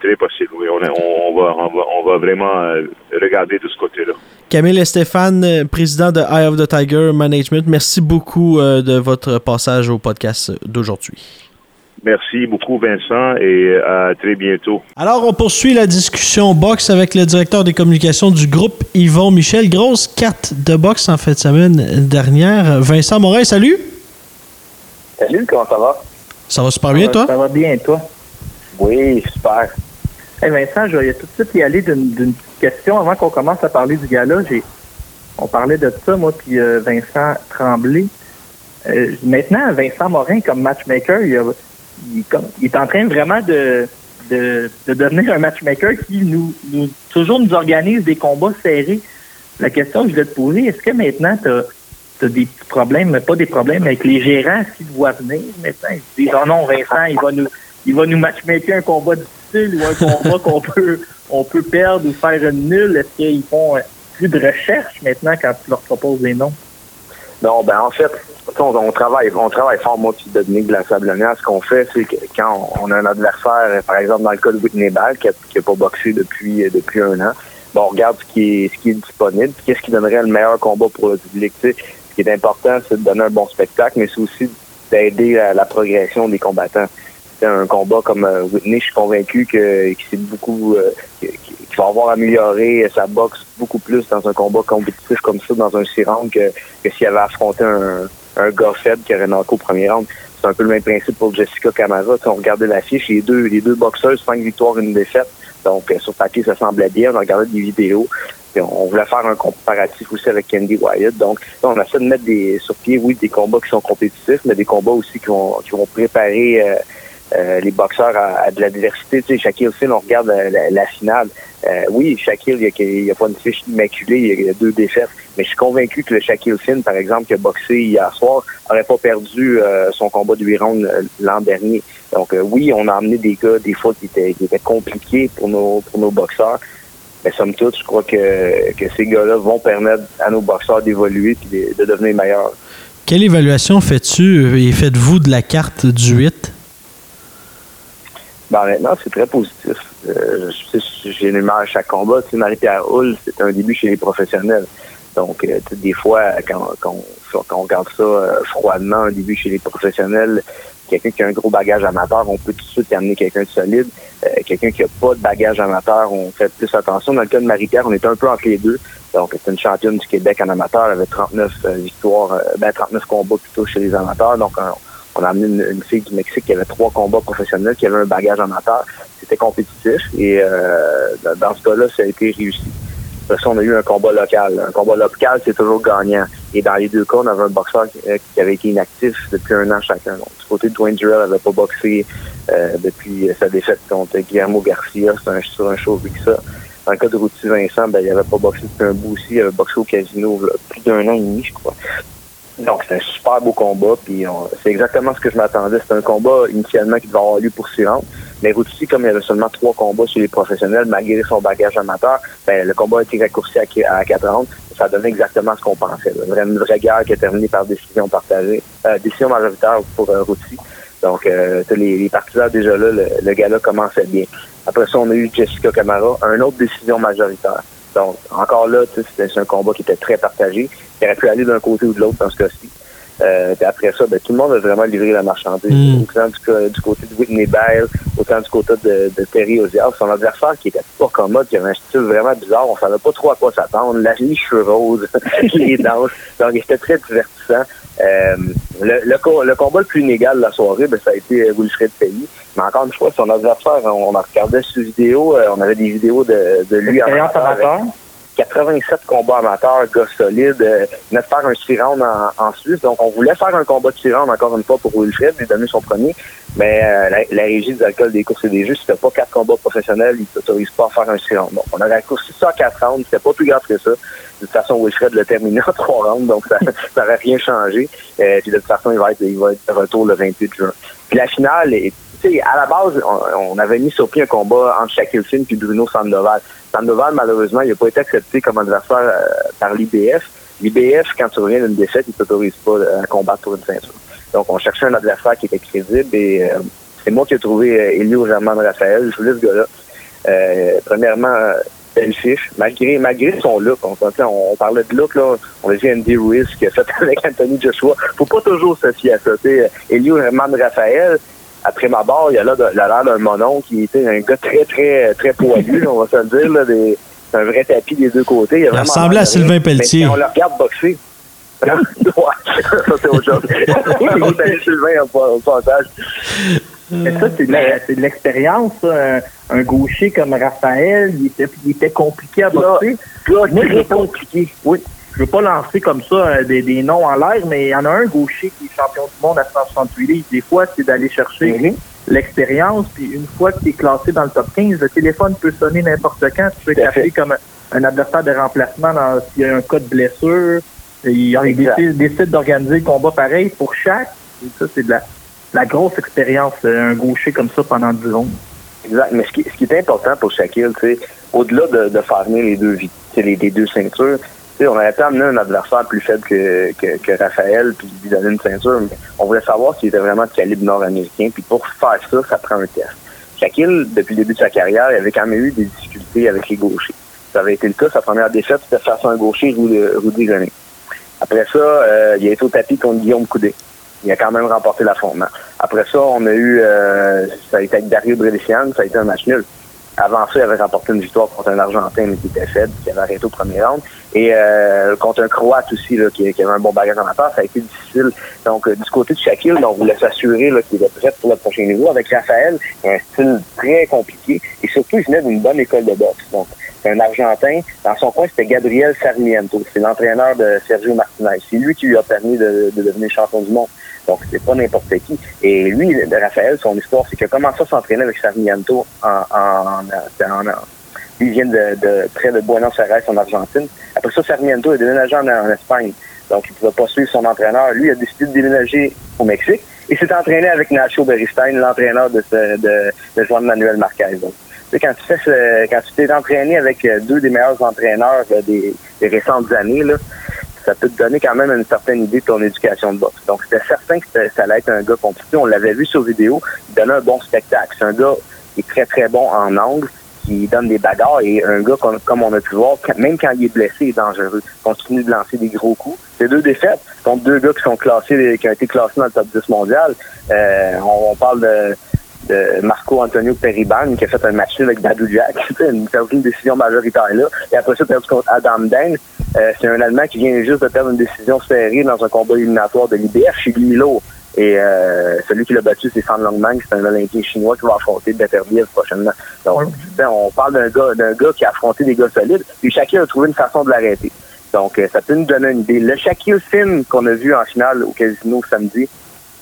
Speaker 3: très possible, oui. On, on, va, on, va, on va vraiment regarder de ce côté-là.
Speaker 1: Camille et Stéphane, président de Eye of the Tiger Management, merci beaucoup de votre passage au podcast d'aujourd'hui.
Speaker 3: Merci beaucoup, Vincent, et à très bientôt.
Speaker 1: Alors, on poursuit la discussion boxe avec le directeur des communications du groupe, Yvon Michel. Grosse carte de boxe en fin de semaine dernière. Vincent Morin, salut.
Speaker 4: Salut, comment ça va?
Speaker 1: Ça va super bien, toi?
Speaker 4: Ça va bien, toi? Oui, super. Hey Vincent, je vais tout de suite y aller d'une petite question avant qu'on commence à parler du gala. On parlait de ça, moi, puis euh, Vincent Tremblay. Euh, maintenant, Vincent Morin, comme matchmaker, il a il, est en train vraiment de, de, devenir un matchmaker qui nous, nous toujours nous organise des combats serrés. La question que je vais te poser, est-ce que maintenant tu as, des petits problèmes, mais pas des problèmes avec les gérants s'ils voient venir maintenant? Ils disent Oh non, Vincent, il va nous il va nous matchmaker un combat difficile ou un combat [laughs] qu'on peut on peut perdre ou faire une nulle. Est-ce qu'ils font plus de recherche maintenant quand tu leur proposes des noms? Non, ben en fait, on, travaille, on travaille fort, moi puis Dominique de la Sablonnière. Ce qu'on fait, c'est que quand on a un adversaire, par exemple dans le cas de Whitney Ball, qui n'a pas boxé depuis depuis un an, bon, on regarde ce qui est ce qui est disponible, qu'est-ce qui donnerait le meilleur combat pour le public. ce qui est important, c'est de donner un bon spectacle, mais c'est aussi d'aider à la progression des combattants. C'est un combat comme euh, Whitney, je suis convaincu que c'est beaucoup euh, qu'il va avoir amélioré sa boxe beaucoup plus dans un combat compétitif comme ça, dans un six que, que s'il avait affronté un, un gars faible qui aurait knocké au premier round. C'est un peu le même principe pour Jessica Camara. on regardait l'affiche, les deux, les deux boxeurs, cinq victoires, une défaite. Donc, euh, sur papier, ça semblait bien. On a regardé des vidéos. on voulait faire un comparatif aussi avec Candy Wyatt. Donc, on a essayé de mettre des, sur pied, oui, des combats qui sont compétitifs, mais des combats aussi qui vont, qui vont préparer euh, euh, les boxeurs à, de la diversité. Tu sais, Shaquille Finn, on regarde la, finale. Euh, oui, Shaquille, il n'y a, pas une fiche immaculée, il y a deux défaites. Mais je suis convaincu que le Shaquille Finn, par exemple, qui a boxé hier soir, n'aurait pas perdu euh, son combat de 8 rounds l'an dernier. Donc oui, on a amené des gars, des fois, qui étaient, qui étaient compliqués pour nos, pour nos boxeurs. Mais somme toute, je crois que, que ces gars-là vont permettre à nos boxeurs d'évoluer et de, de devenir meilleurs.
Speaker 1: Quelle évaluation fais-tu? Et faites-vous de la carte du 8?
Speaker 4: Ben, maintenant, c'est très positif. Euh, J'énumère à chaque combat. Tu sais, Marie-Pierre Hull, c'est un début chez les professionnels. Donc, euh, des fois, quand, quand, on regarde ça euh, froidement, un début chez les professionnels, quelqu'un qui a un gros bagage amateur, on peut tout de suite amener quelqu'un de solide. Euh, quelqu'un qui a pas de bagage amateur, on fait plus attention. Dans le cas de Marie-Pierre, on était un peu entre les deux. Donc, c'est une championne du Québec en amateur, elle avait 39 victoires, ben 39 combats plutôt chez les amateurs. Donc, on a amené une, fille du Mexique qui avait trois combats professionnels, qui avait un bagage amateur. C'était compétitif et euh, dans ce cas-là, ça a été réussi. Après ça, on a eu un combat local. Un combat local, c'est toujours gagnant. Et dans les deux cas, on avait un boxeur qui, euh, avait été inactif depuis un an chacun. Donc, du côté de Dwayne Durrell, n'avait pas boxé euh, depuis sa défaite contre Guillermo Garcia. C'est un, sur un show que ça. Dans le cas de Routy Vincent, ben, il avait pas boxé depuis un bout aussi. Il avait boxé au casino plus d'un an et demi, je crois. Donc, c'est un super beau combat. Puis c'est exactement ce que je m'attendais. C'était un combat initialement qui devait avoir lieu pour s'y rendre. Mais Routy, comme il y avait seulement trois combats sur les professionnels, malgré son bagage amateur, ben, le combat a été raccourci à, quatre rounds. Ça donnait exactement ce qu'on pensait. Une vraie guerre qui a terminé par décision partagée, euh, décision majoritaire pour euh, Donc, euh, les, les, partisans déjà là, le, le gars-là commençait bien. Après ça, on a eu Jessica Camara, un autre décision majoritaire. Donc, encore là, c'était un combat qui était très partagé. Il aurait pu aller d'un côté ou de l'autre dans ce cas-ci. Euh, après ça, ben, tout le monde a vraiment livré la marchandise.
Speaker 1: Mm.
Speaker 4: Autant du, côté de Whitney Bell, autant du côté de, de Terry Ozias. Son adversaire qui était pas commode, qui avait un style vraiment bizarre. On savait pas trop à quoi s'attendre. La cheveux roses, [laughs] les danses. Donc, il était très divertissant. Euh, le, le, combat le plus inégal de la soirée, ben, ça a été Wilfred Pelly. Mais encore une fois, son adversaire, on, on regardait sur vidéo, euh, on avait des vidéos de, de lui en 87 combats amateurs, gars solides, euh, de faire un 6 en, en, Suisse. Donc, on voulait faire un combat de 6 encore une fois pour Wilfred, lui donner son premier. Mais euh, la, régie des alcools, des courses et des jeux, c'était pas quatre combats professionnels, ils s'autorisent pas à faire un 6 Donc, on a raccourci ça à 4 rounds, c'était pas plus grave que ça. De toute façon, Wilfred l'a terminé en 3 rounds, donc ça [laughs] n'aurait rien changé. Euh, puis de toute façon, il va être, il va être de retour le 28 juin. Puis la finale est à la base, on, avait mis sur pied un combat entre Shaquille Finn et Bruno Sandoval. Sandoval, malheureusement, il n'a pas été accepté comme adversaire euh, par l'IBF. L'IBF, quand tu reviens d'une défaite, il ne t'autorise pas à combattre pour une ceinture. Donc, on cherchait un adversaire qui était crédible et euh, c'est moi qui ai trouvé euh, Elio Germain Raphaël. Je voulais ce gars-là. Euh, premièrement, belle fiche. Malgré, malgré son look, on, on, parlait de look, là, on a dit Andy Ruiz qui a fait [laughs] avec Anthony Joshua. Faut pas toujours se fier à ça. Elio Germain Raphaël, après ma barre, il y a l'air d'un monon qui était un gars très, très, très poilu, on va se le dire, là, des, un vrai tapis des deux côtés. Il,
Speaker 1: il ressemblait à Sylvain Pelletier.
Speaker 4: on le regarde boxer. [laughs] ça c'est autre chose. [laughs] Sylvain au passage.
Speaker 2: Mais ça, c'est de l'expérience, un, un, gaucher comme Raphaël, il était, il était compliqué à boxer.
Speaker 4: Là, là, compliqué.
Speaker 2: Oui je veux pas lancer comme ça euh, des, des noms en l'air, mais il y en a un gaucher qui est champion du monde à 168 livres. Des fois, c'est d'aller chercher mhm. l'expérience, puis une fois que tu es classé dans le top 15, le téléphone peut sonner n'importe quand. Tu peux capter comme un, adversaire de remplacement s'il y a un cas de blessure. Il, décide, d'organiser le combat pareil pour chaque. Et ça, c'est de la, grosse expérience, euh, un gaucher comme ça pendant 10 ans.
Speaker 4: Exact. Mais ce qui, ce qui est important pour Shaquille, au-delà de, de faire venir les deux, les, les deux ceintures, on avait pu amener un adversaire plus faible que, que, Raphaël, puis lui donner une ceinture, mais on voulait savoir s'il était vraiment de calibre nord-américain. Puis pour faire ça, ça prend un test. Shaquille, depuis le début de sa carrière, il avait quand même eu des difficultés avec les gauchers. Ça avait été le cas. Sa première défaite, c'était face à un gaucher, Rudy René. Après ça, euh, il a été au tapis contre Guillaume Coudé. Il a quand même remporté l'affrontement. Après ça, on a eu, euh, ça a été avec Dario Bredesian, ça a été un match nul. Avant ça, il avait remporté une victoire contre un Argentin, mais qui était faible, qui avait arrêté au premier round. Et euh, contre un Croate aussi, là, qui, avait un bon bagage en affaires, ça a été difficile. Donc, euh, du côté de Shaquille, on voulait s'assurer qu'il était prêt pour le prochain niveau. Avec Raphaël, un style très compliqué. Et surtout, il venait d'une bonne école de boxe. Donc, un Argentin. Dans son coin, c'était Gabriel Sarmiento. C'est l'entraîneur de Sergio Martinez. C'est lui qui lui a permis de, de devenir champion du monde. Donc, c'est pas n'importe qui. Et lui, de Raphaël, son histoire, c'est a commencé à s'entraîner avec Sarmiento en, en, en, il vient de, de, près de Buenos Aires, en Argentine. Après ça, Sarmiento est déménagé en, Espagne. Donc, il ne pouvait pas suivre son entraîneur. Lui, il a décidé de déménager au Mexique et s'est entraîné avec Nacho Beristain, l'entraîneur de, de, de Juan Manuel Marquez. Donc, quand tu fais quand tu t'es entraîné avec euh, deux des meilleurs entraîneurs des, des récentes années, là, ça peut te donner quand même une certaine idée de ton éducation de boxe. Donc, c'était certain que ça allait être un gars compliqué. On l'avait vu sur vidéo. Il donnait un bon spectacle. C'est un gars qui est très, très bon en angle, qui donne des bagarres. Et un gars, comme, on a pu voir, même quand il est blessé, il est dangereux. Il continue de lancer des gros coups. C'est deux défaites contre deux gars qui sont classés, qui ont été classés dans le top 10 mondial. Euh, on, parle de Marco Antonio Periban qui a fait un match avec Badou Jack. [laughs] une, une décision majoritaire là. Et après ça, perdu contre Adam Den. Euh, c'est un Allemand qui vient juste de perdre une décision serrée dans un combat éliminatoire de l'IBF chez Milo. Et euh, celui qui l'a battu, c'est San Longman, c'est un Olympien chinois qui va affronter Beterbiev prochainement. Donc, on parle d'un gars, d'un gars qui a affronté des gars solides, puis chacun a trouvé une façon de l'arrêter. Donc, euh, ça peut nous donner une idée. Le Shaquille Finn qu'on a vu en finale au casino samedi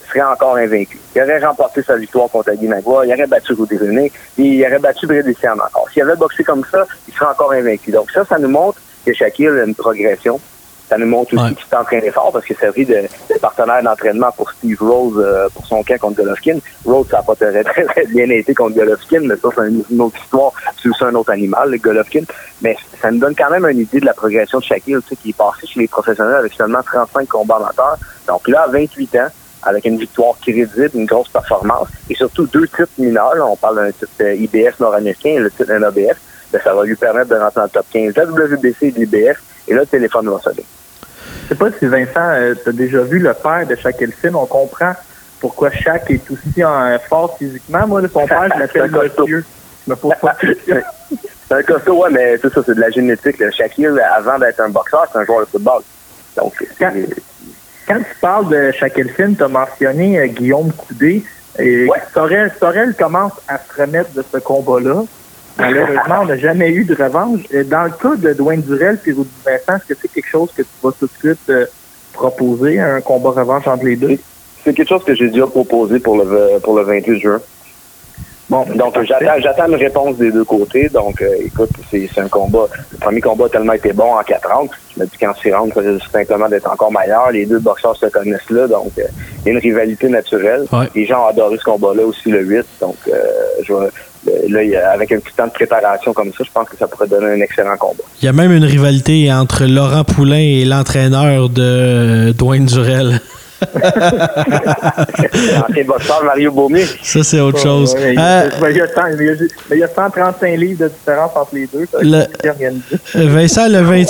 Speaker 4: serait encore invaincu. Il aurait remporté sa victoire contre Magua, il aurait battu Rudy René, il aurait battu Brady Siam encore. S'il avait boxé comme ça, il serait encore invaincu. Donc ça, ça nous montre que Shaquille a une progression. Ça nous montre aussi qu'il s'entraîne fort parce qu'il servi de, de partenaire d'entraînement pour Steve Rose euh, pour son camp contre Golovkin. Rose, ça n'a pas très, très, très bien été contre Golovkin, mais ça, c'est une, autre histoire. C'est aussi un autre animal, le Golovkin. Mais ça nous donne quand même une idée de la progression de Shaquille, tu sais, qui est passé chez les professionnels avec seulement 35 combats amateurs. Donc là, à 28 ans, avec une victoire crédible, une grosse performance, et surtout deux titres mineurs. on parle d'un titre euh, IBF nord-américain et le titre NABF. Ben, ça va lui permettre de rentrer dans le top 15 la WBC et l'IBF, et là, le téléphone va sonner.
Speaker 5: Je sais pas si Vincent, euh, tu as déjà vu le père de chaque film. On comprend pourquoi chaque est aussi en, fort physiquement. Moi, son père, je l'appelle [laughs] Monsieur. Je me pose pas [laughs]
Speaker 4: C'est un costaud, ouais, mais tout ça, c'est de la génétique. Shaquille, avant d'être un boxeur, c'est un joueur de football. Donc,
Speaker 5: quand, quand tu parles de Shaquille Finn, tu as mentionné euh, Guillaume Coudé. Et Sorel, Sorel commence à se remettre de ce combat-là. Malheureusement, on n'a jamais eu de revanche. Dans le cas de Dwayne Durel et Rudy Vincent, est-ce que c'est quelque chose que tu vas tout de suite euh, proposer, un combat revanche entre les deux?
Speaker 4: C'est quelque chose que j'ai déjà proposé pour le, pour le 28 juin. Bon, donc j'attends, j'attends une réponse des deux côtés. Donc, euh, écoute, c'est, un combat. Le premier combat a tellement été bon en 4 rounds. Je me dis qu'en 6 rounds, c'est simplement d'être encore meilleur. Les deux boxeurs se connaissent là, donc euh, il y a une rivalité naturelle. Les gens ont adoré ce combat-là aussi le 8. Donc, euh, je là, avec un petit temps de préparation comme ça, je pense que ça pourrait donner un excellent combat.
Speaker 1: Il y a même une rivalité entre Laurent Poulain et l'entraîneur de Dwayne Durel.
Speaker 4: L'ancien [laughs] boxeur Mario Baumier.
Speaker 1: Ça, c'est autre chose.
Speaker 5: il, y a, 135 livres de différence entre les deux.
Speaker 1: Le, Vincent, le, 20,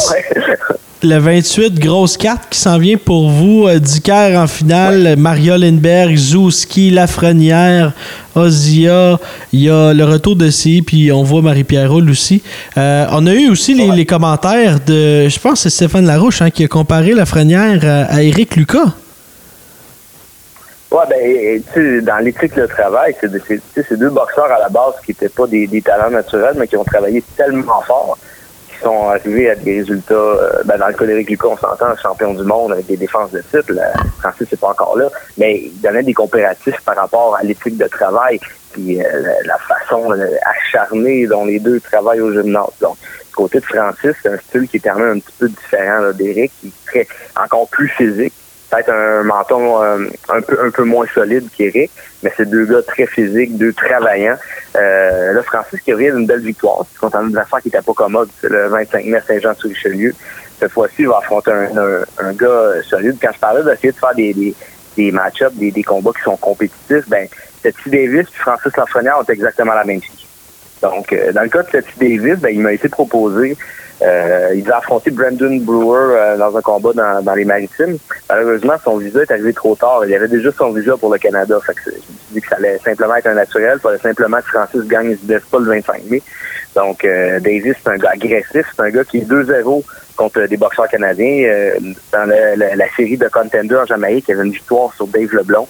Speaker 1: le 28, grosse carte qui s'en vient pour vous. Euh, Dicker en finale, Mario Lindbergh, Zouski, Lafrenière, Ozia. Il y a le retour de C, puis on voit Marie-Pierre Roule aussi. Euh, on a eu aussi les, commentaires de, je pense que c'est Stéphane Larouche hein, qui a comparé Lafrenière à, à Eric Lucas.
Speaker 4: Ouais, ben, tu sais, dans l'éthique de travail, c'est deux boxeurs à la base qui n'étaient pas des, talents naturels, mais qui ont travaillé tellement fort, sont arrivés à des résultats. Euh, ben, dans le cas d'Éric Lucas, on s'entend, champion du monde avec des défenses de titre. Francis, c'est pas encore là, mais il donnait des comparatifs par rapport à l'éthique de travail, puis euh, la, façon euh, acharnée dont les deux travaillent au gymnase. Donc, du côté de Francis, c'est un style qui est quand même un petit peu différent d'Éric, qui est très, encore plus physique peut-être un menton un peu un peu moins solide qu'Éric, mais c'est deux gars très physiques, deux travaillants. Euh, là, Francis qui revient d'une belle victoire, contre un adversaire qui n'était pas commode, le 25 mai Saint-Jean-sur-Richelieu. Cette fois-ci, il va affronter un, un, gars solide. Quand je parlais d'essayer de faire des, des, des match-ups, des, des combats qui sont compétitifs, ben Teddy Davis et Francis Lafrenière ont exactement la même fille. Donc, euh, dans le cas de Teddy Davis, ben, il m'a été proposé euh, il a affronté Brandon Brewer euh, dans un combat dans, dans, les maritimes. Malheureusement, son visa est arrivé trop tard. Il avait déjà son visa pour le Canada. Fait que je me suis dit que ça allait simplement être un naturel. Il fallait simplement que Francis gagne du pas le 25 mai. Donc, euh, Davis, c'est un gars agressif. C'est un gars qui est 2-0 contre des boxeurs canadiens. Euh, dans la série de Contender en Jamaïque, il y avait une victoire sur Dave Leblon.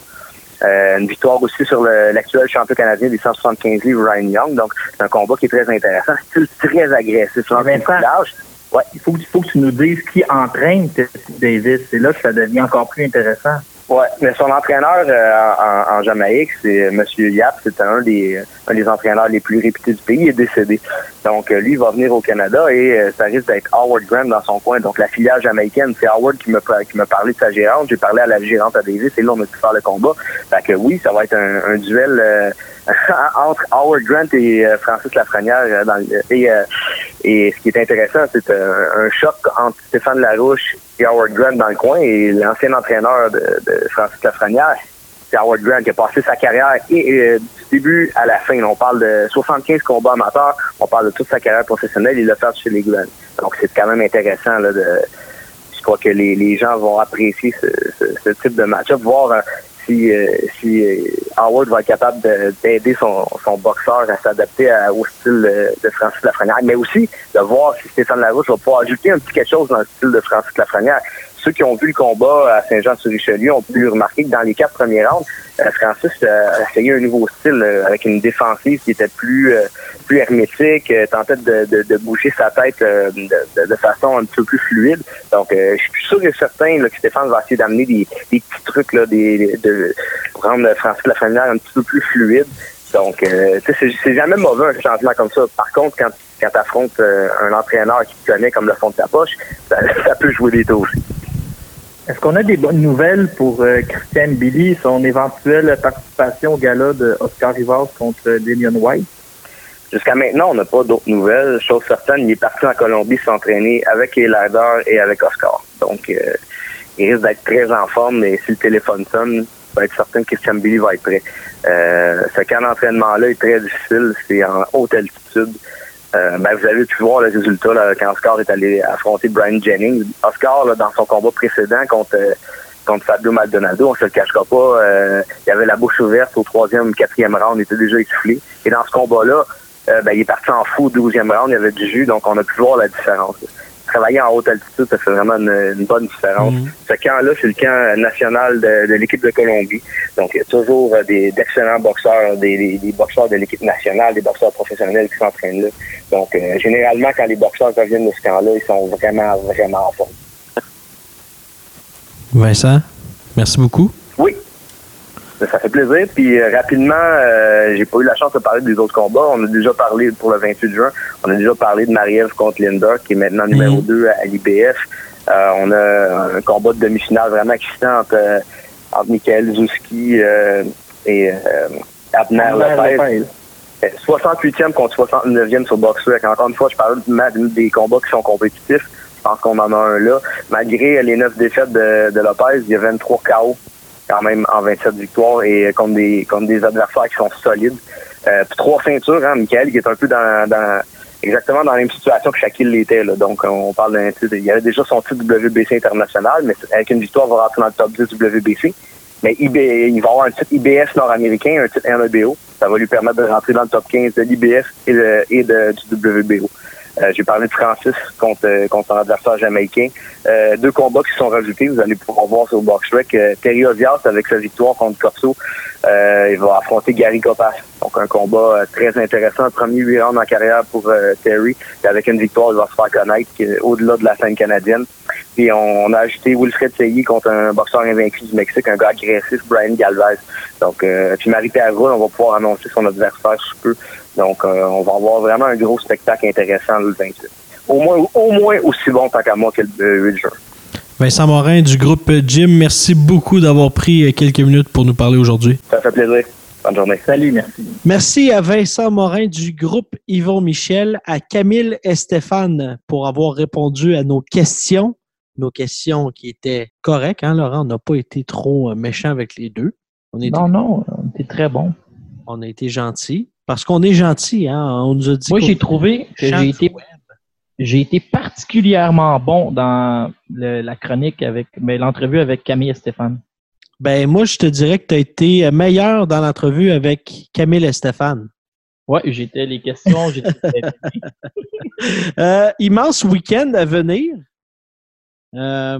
Speaker 4: Euh, une victoire aussi sur l'actuel champion canadien des 175 livres, Ryan Young. Donc, c'est un combat qui est très intéressant. [laughs] C'est très agressif.
Speaker 5: Ouais. Il faut, il faut que tu nous dises qui entraîne Davis. C'est là que ça devient encore plus intéressant.
Speaker 4: Ouais, mais son entraîneur euh, en, Jamaïque, c'est M. Yap, c'est un des un des entraîneurs les plus réputés du pays, il est décédé. Donc euh, lui, il va venir au Canada et euh, ça risque d'être Howard Graham dans son coin. Donc la filiale jamaïcaine, c'est Howard qui me qui me parlé de sa gérante. J'ai parlé à la gérante à Davis et là on a pu faire le combat. Fait que oui, ça va être un, duel [laughs] entre Howard Grant et Francis Lafrenière dans et et ce qui est intéressant, c'est un, choc entre Stéphane Larouche et Howard Grant dans le coin. Et l'ancien entraîneur de, Francis Lafrenière, c'est Howard Grant qui a passé sa carrière euh, du début à la fin. On parle de 75 combats amateurs, on parle de toute sa carrière professionnelle. Il l'a fait chez les Glenn. Donc c'est quand même intéressant là, de. Je crois que les, gens vont apprécier ce, ce, type de match-up, voir euh, si, euh, si Howard va être capable d'aider son, son boxeur à s'adapter au style de Francis Lafrenière, mais aussi de voir si Stéphane Larouche va pouvoir ajouter un petit quelque chose dans le style de Francis Lafrenière ceux qui ont vu le combat à Saint-Jean-sur-Richelieu ont pu remarquer que dans les quatre premiers rounds, euh, Francis a essayé un nouveau style euh, avec une défensive qui était plus euh, plus hermétique, tentait de, de, de, bouger sa tête de, de, façon un petit peu plus fluide. Donc, je suis sûr et certain là, que Stéphane va essayer d'amener des, des, petits trucs là, des, de rendre Francis Lafrenière un petit peu plus fluide. Donc, euh, c'est jamais mauvais un changement comme ça. Par contre, quand, quand tu affrontes un entraîneur qui te connaît comme le fond de ta poche, ça, [laughs] ça peut jouer des tours.
Speaker 5: Est-ce qu'on a des bonnes nouvelles pour euh, Christian Billy, son éventuelle participation au gala de Oscar Rivas contre Damian White?
Speaker 4: Jusqu'à maintenant, on n'a pas d'autres nouvelles. Chose certaine, il est parti en Colombie s'entraîner avec Elader et avec Oscar. Donc, euh, il risque d'être très en forme, mais si le téléphone sonne, va être certain que Christian Billy va être prêt. Euh, ce camp d'entraînement-là est très difficile. C'est en haute altitude. Euh, ben, vous avez pu voir le résultat là, quand Oscar est allé affronter Brian Jennings. Oscar, là, dans son combat précédent contre euh, contre Fabio Maldonado, on se le cachera pas, euh, il avait la bouche ouverte au troisième, quatrième round, il était déjà essoufflé. Et dans ce combat-là, ben, il est parti en fou au douzième round, il y avait du jus, donc on a pu voir la différence travailler en haute altitude, ça fait vraiment une, bonne différence. Mhm. Ce camp-là, c'est le camp national de, l'équipe de Colombie. Donc, il y a toujours euh, des d'excellents boxeurs, des, boxeurs de l'équipe nationale, des boxeurs professionnels qui s'entraînent là. Donc, euh, généralement, quand les boxeurs reviennent de ce camp-là, ils sont vraiment, vraiment en forme.
Speaker 1: Vincent, merci beaucoup.
Speaker 4: Oui, ça fait plaisir. Puis euh, rapidement, euh, j'ai pas eu la chance de parler des autres combats. On a déjà parlé pour le 28 juin. On a déjà parlé de Marie-Ève contre Linda, qui est maintenant numéro 2 mhm. à, l'IBF. Euh, on a un combat de demi-finale vraiment excitant entre, entre Michael Zouski et Abner Lopez. 68e contre 69e sur BoxRec. Encore une fois, je parle des combats qui sont compétitifs. Je pense qu'on en a un là. Malgré les neuf défaites de, de Lopez, il y a 23 KO quand même en 27 victoires et contre des contre des adversaires qui sont solides. Euh, puis trois ceintures, hein, Michael, qui est un peu dans, dans exactement dans la même situation que Shaquille l'était. Donc, on parle d'un titre. Il avait déjà son titre WBC international, mais avec une victoire, il va rentrer dans le top 10 WBC. Mais il va avoir un titre IBS nord-américain, un titre NEBO. Ça va lui permettre de rentrer dans le top 15 de l'IBS et, de, et du WBO. Euh, j'ai parlé de Francis contre, euh, contre son adversaire jamaïcain. Euh, deux combats qui sont rajoutés, vous allez pouvoir voir sur BoxRec. Euh, Terry Ozias, avec sa victoire contre Corso, il va affronter Gary Copas. Donc un combat très intéressant. Premier huit rounds en carrière pour Terry. Et avec une victoire, il va se faire connaître au-delà de la scène canadienne. Puis on, a ajouté Wilfred Seyi contre un boxeur invaincu du Mexique, un gars agressif, Brian Galvez. Donc, puis Marie-Pierre on va pouvoir annoncer son adversaire sous peu. Donc, euh, on va avoir vraiment un gros spectacle intéressant le 28. Au moins, au moins aussi bon tant qu'à moi que le 8 juin.
Speaker 1: Vincent Morin du groupe Jim, merci beaucoup d'avoir pris quelques minutes pour nous parler aujourd'hui.
Speaker 4: Ça fait plaisir. Bonne journée.
Speaker 5: Salut, merci.
Speaker 1: Merci à Vincent Morin du groupe Yvon Michel, à Camille et Stéphane pour avoir répondu à nos questions. Nos questions qui étaient correctes, hein, Laurent? On n'a pas été trop euh, méchants avec les deux.
Speaker 2: On non, non, on était très bon.
Speaker 1: On a été gentils. Parce qu'on est gentil, hein? On nous a dit.
Speaker 2: Moi, j'ai trouvé que j'ai été, j'ai été particulièrement bon dans la chronique avec, mais l'entrevue avec Camille et Stéphane.
Speaker 1: Ben, moi, je te dirais que tu as été meilleur dans l'entrevue avec Camille et Stéphane.
Speaker 2: Oui, j'étais les questions, j'étais. [laughs]
Speaker 1: euh, immense week-end à venir. Euh,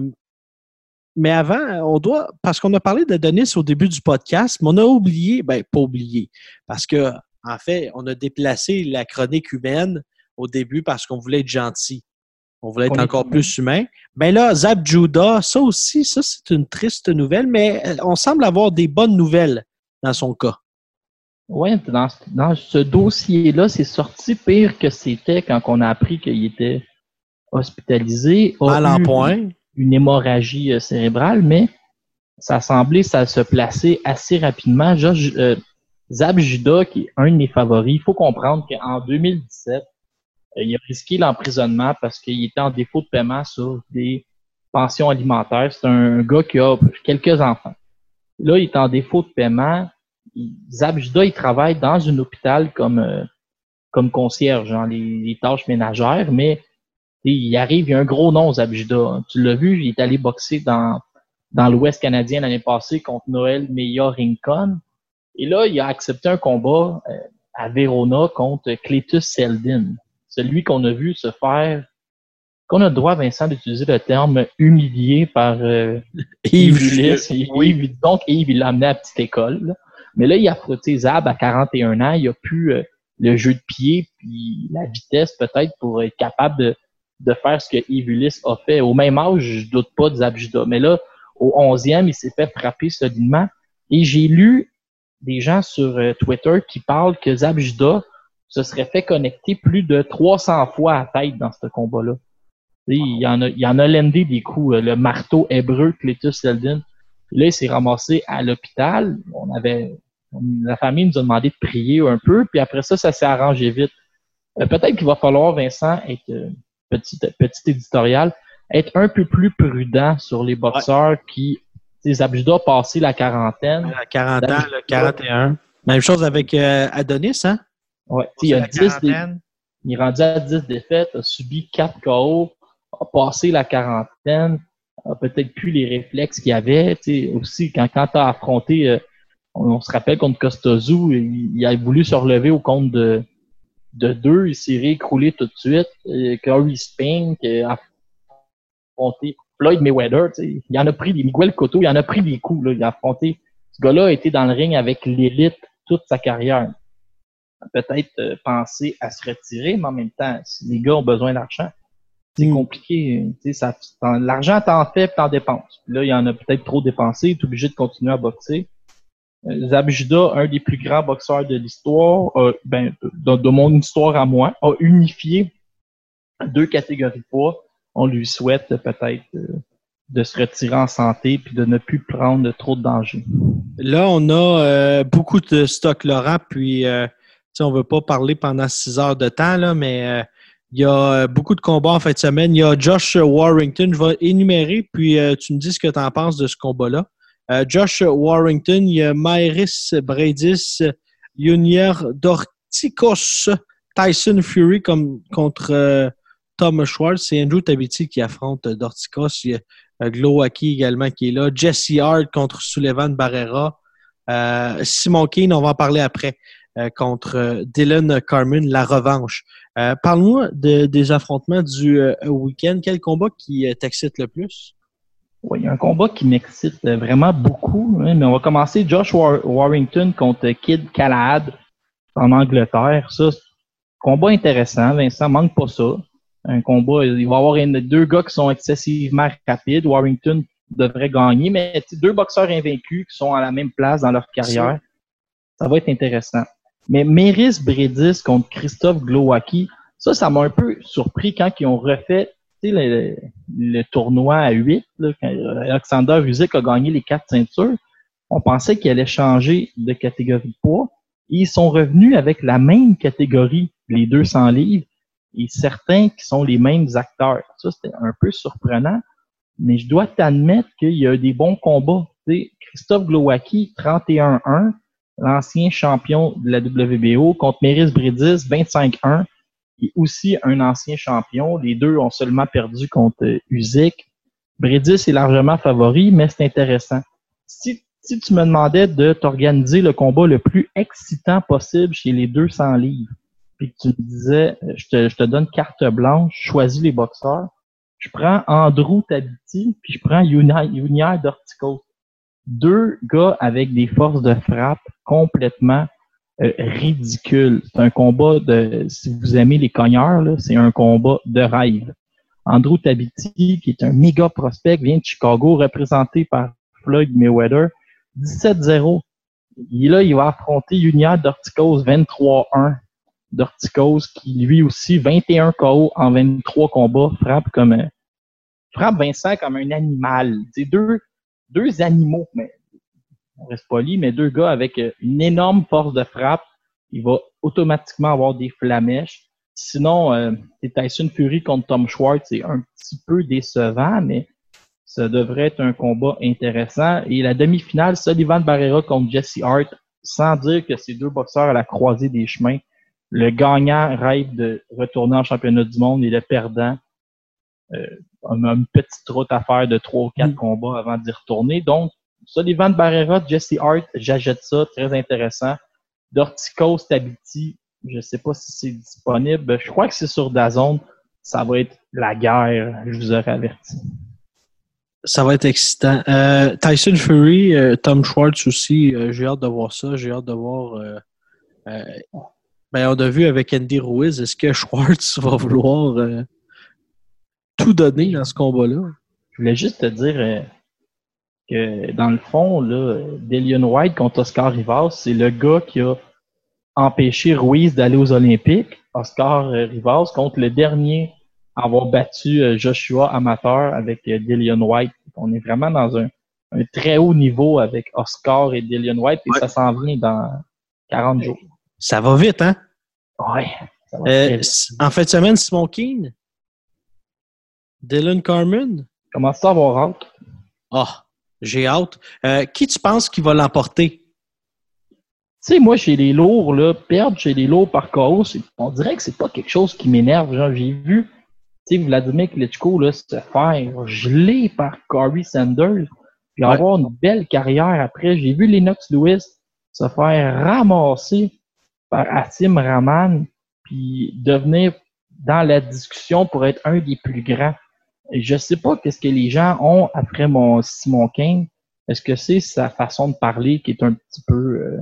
Speaker 1: mais avant, on doit, parce qu'on a parlé de Denis au début du podcast, mais on a oublié, ben pas oublié, parce que en fait, on a déplacé la chronique humaine au début parce qu'on voulait être gentil. On voulait être encore plus humain. Mais ben là, Zab Judah, ça aussi, ça, c'est une triste nouvelle, mais euh, on semble avoir des bonnes nouvelles dans son cas.
Speaker 2: Oui, dans, ce dossier-là, c'est sorti pire que c'était quand on a appris qu'il était hospitalisé.
Speaker 1: À point.
Speaker 2: Une hémorragie euh, cérébrale, mais ça semblait ça se placer assez rapidement. Euh, Zab qui est un de mes favoris, il faut comprendre qu'en 2017, euh, il a risqué l'emprisonnement parce qu'il était en défaut de paiement sur des pensions alimentaires. C'est un gars qui a quelques enfants. Là, il est en défaut de paiement. Zab Judah, il travaille dans un hôpital comme, euh, comme concierge, dans les, tâches ménagères, mais il arrive, il y a un gros nom, Judah. Tu l'as vu, il est allé boxer dans, dans l'Ouest canadien l'année passée contre Noël Meilleur Rincon. Et là, il a accepté un combat euh, à Verona contre Cletus Seldin, celui qu'on a vu se faire, qu'on a le droit, Vincent, d'utiliser le terme humilié par euh, [laughs] Yves Ulysse. Oui. donc, Yves, il l'a amené à la petite école. Mais là, il a frotté Zab à 41 ans. Il a pu euh, le jeu de pied puis la vitesse peut-être pour être capable de, de faire ce que Ulysse a fait. Au même âge, je doute pas de Zab Judah. Mais là, au 11e, il s'est fait frapper solidement. Et j'ai lu des gens sur euh, Twitter qui parlent que Zab Judah se serait fait connecter plus de 300 fois à tête dans ce combat-là. Il y en a, lendé des coups. Euh, le marteau hébreu Cletus Seldin. Là, il s'est ramassé à l'hôpital. On avait, la famille nous a demandé de prier un peu, puis après ça, ça s'est arrangé vite. Euh, peut-être qu'il va falloir, Vincent, être petit, petit éditorial, être un peu plus prudent sur les boxeurs qui, les Abjuda passé la quarantaine.
Speaker 1: La 40 ans, le 41. Même chose avec euh, Adonis, hein?
Speaker 2: Ouais, il y a 10 il est rendu à 10 défaites, a subi 4 KO, a passé la quarantaine, a peut-être plus les réflexes qu'il avait. Aussi, quand, quand tu as affronté, euh, on, se rappelle contre Costozu, il, a voulu se relever au compte de, de deux, il s'est réécroulé tout de suite. Corey Spink a affronté Floyd Mayweather, il en a pris des Miguel Cotto, il en a pris des coups. Là, il a affronté. Ce gars-là a été dans le ring avec l'élite toute sa carrière. Peut-être euh, penser à se retirer, mais en même temps, si les gars ont besoin d'argent, c'est mm. compliqué. L'argent, t'en fais t'en dépenses. Là, il en a peut-être trop dépensé, il est obligé de continuer à boxer. Euh, Zabjuda, un des plus grands boxeurs de l'histoire, ben, de, mon histoire à moi, a unifié deux catégories de poids. On lui souhaite peut-être euh, de se retirer en santé puis de ne plus prendre trop de dangers.
Speaker 1: Là, on a euh, beaucoup de stock Laurent, puis on ne veut pas parler pendant six heures de temps, mais il y a beaucoup de combats en fin de semaine. Il y a Josh Warrington. Je vais énumérer, puis tu me dis ce que tu en penses de ce combat-là. Euh, Josh Warrington, il y a Myris Bradis, Junior Dorticos, Tyson Fury comme, contre euh, Tom Schwartz. C'est Andrew Tabiti qui affronte Dorticos. Il y a euh, Glowacki également qui est là. Jesse Hart contre Sullivan Barrera. Simon Keane, on va en parler après, contre Dylan Carmen, la revanche. Parle-moi des affrontements du week-end. Quel combat qui t'excite le plus?
Speaker 2: Oui, il y a un combat qui m'excite vraiment beaucoup, hein, mais on va commencer Josh Warrington contre Kid Calad en Angleterre. Ça, combat intéressant. Vincent, manque pas ça. Un combat, il va y avoir deux gars qui sont excessivement rapides. Warrington devrait gagner, mais deux boxeurs invaincus qui sont à la même place dans leur carrière. Ça va être intéressant. Mais Meris Bredis contre Christophe Glowacki, ça, ça m'a un peu surpris quand ils ont refait le, tournoi à 8, quand Alexander Usyk a gagné les quatre ceintures, on pensait qu'il allait changer de catégorie de poids. ils sont revenus avec la même catégorie, les 200 livres, et certains qui sont les mêmes acteurs. Ça, c'était un peu surprenant, mais je dois t'admettre qu'il y a des bons combats. Christophe Glowacki, 31-1, l'ancien champion de la WBO, contre Méris Bridis, 25-1 qui est aussi un ancien champion. Les deux ont seulement perdu contre Usyk. Bredis est largement favori, mais c'est intéressant. Si, tu me demandais de t'organiser le combat le plus excitant possible chez les 200 livres, puis que tu me disais, euh, je te, donne carte blanche, choisis les boxeurs, je prends Andrew Tabiti, puis je prends Junior Dorticos. Deux gars avec des forces de frappe complètement euh, ridicule. C'est un combat de, si vous aimez les cogneurs, c'est un combat de rêve. Andrew Tabiti, qui est un méga prospect, vient de Chicago, représenté par Floyd Mayweather, 17-0. Et là, il va affronter Junior Dorticos 23-1. Dorticos, qui lui aussi, 21 KO en 23 combats, frappe comme un, frappe Vincent comme un animal. C'est deux, deux animaux, mais on reste poli, mais deux gars avec euh, une énorme force de frappe, il va automatiquement avoir des flamèches. Sinon, euh, Tyson Fury contre Tom Schwartz, c'est un petit peu décevant, mais ça devrait être un combat intéressant. Et la demi-finale, Sullivan Barrera contre Jesse Hart, sans dire que ces deux boxeurs à la croisée des chemins. Le gagnant rêve de retourner en championnat du monde et le perdant euh, a une petite route à faire de trois ou quatre mm. combats avant d'y retourner. Donc, Sullivan Barrera, Jesse Hart, j'achète ça, très intéressant. Dortico Stability, je sais pas si c'est disponible. Je crois que c'est sur Dazone. Ça va être la guerre, je vous aurais averti.
Speaker 1: Ça va être excitant. Euh, Tyson Fury, euh, Tom Schwartz aussi, euh, j'ai hâte de voir ça. J'ai hâte de voir. Ben, on a vu avec Andy Ruiz, est-ce que [laughs] Schwartz va vouloir tout donner dans ce combat-là?
Speaker 2: Je voulais juste te dire que dans le fond, là, Delion White contre Oscar Rivas, c'est le gars qui a empêché Ruiz d'aller aux Olympiques. Oscar euh, Rivas contre le dernier à avoir battu euh, Joshua amateur avec euh, Delion White. On est vraiment dans un, un très haut niveau avec Oscar et Delion White et
Speaker 1: Ouais.
Speaker 2: ça s'en vient dans 40 jours.
Speaker 1: Ça va vite, hein?
Speaker 2: Ouais. ça va
Speaker 1: Euh,
Speaker 2: vite.
Speaker 1: en fin de semaine, Simon Keane, Dylan Carmen?
Speaker 2: Commence ça à avoir hâte.
Speaker 1: Ah, j'ai hâte. Euh, qui tu penses qui va l'emporter?
Speaker 2: Tu sais, moi, chez les lourds, là, perdre chez les lourds par KO, on dirait que c'est pas quelque chose qui m'énerve. Genre, j'ai vu, tu sais, Vladimir Klitschko, là, se faire geler par Corey Sanders, puis
Speaker 1: Ouais.
Speaker 2: avoir une belle carrière après. J'ai vu Lennox Lewis se faire ramasser par Asim Rahman, puis devenir dans la discussion pour être un des plus grands. Je sais pas qu'est-ce que les gens ont après mon Simon King. Est-ce que c'est sa façon de parler qui est un petit peu euh,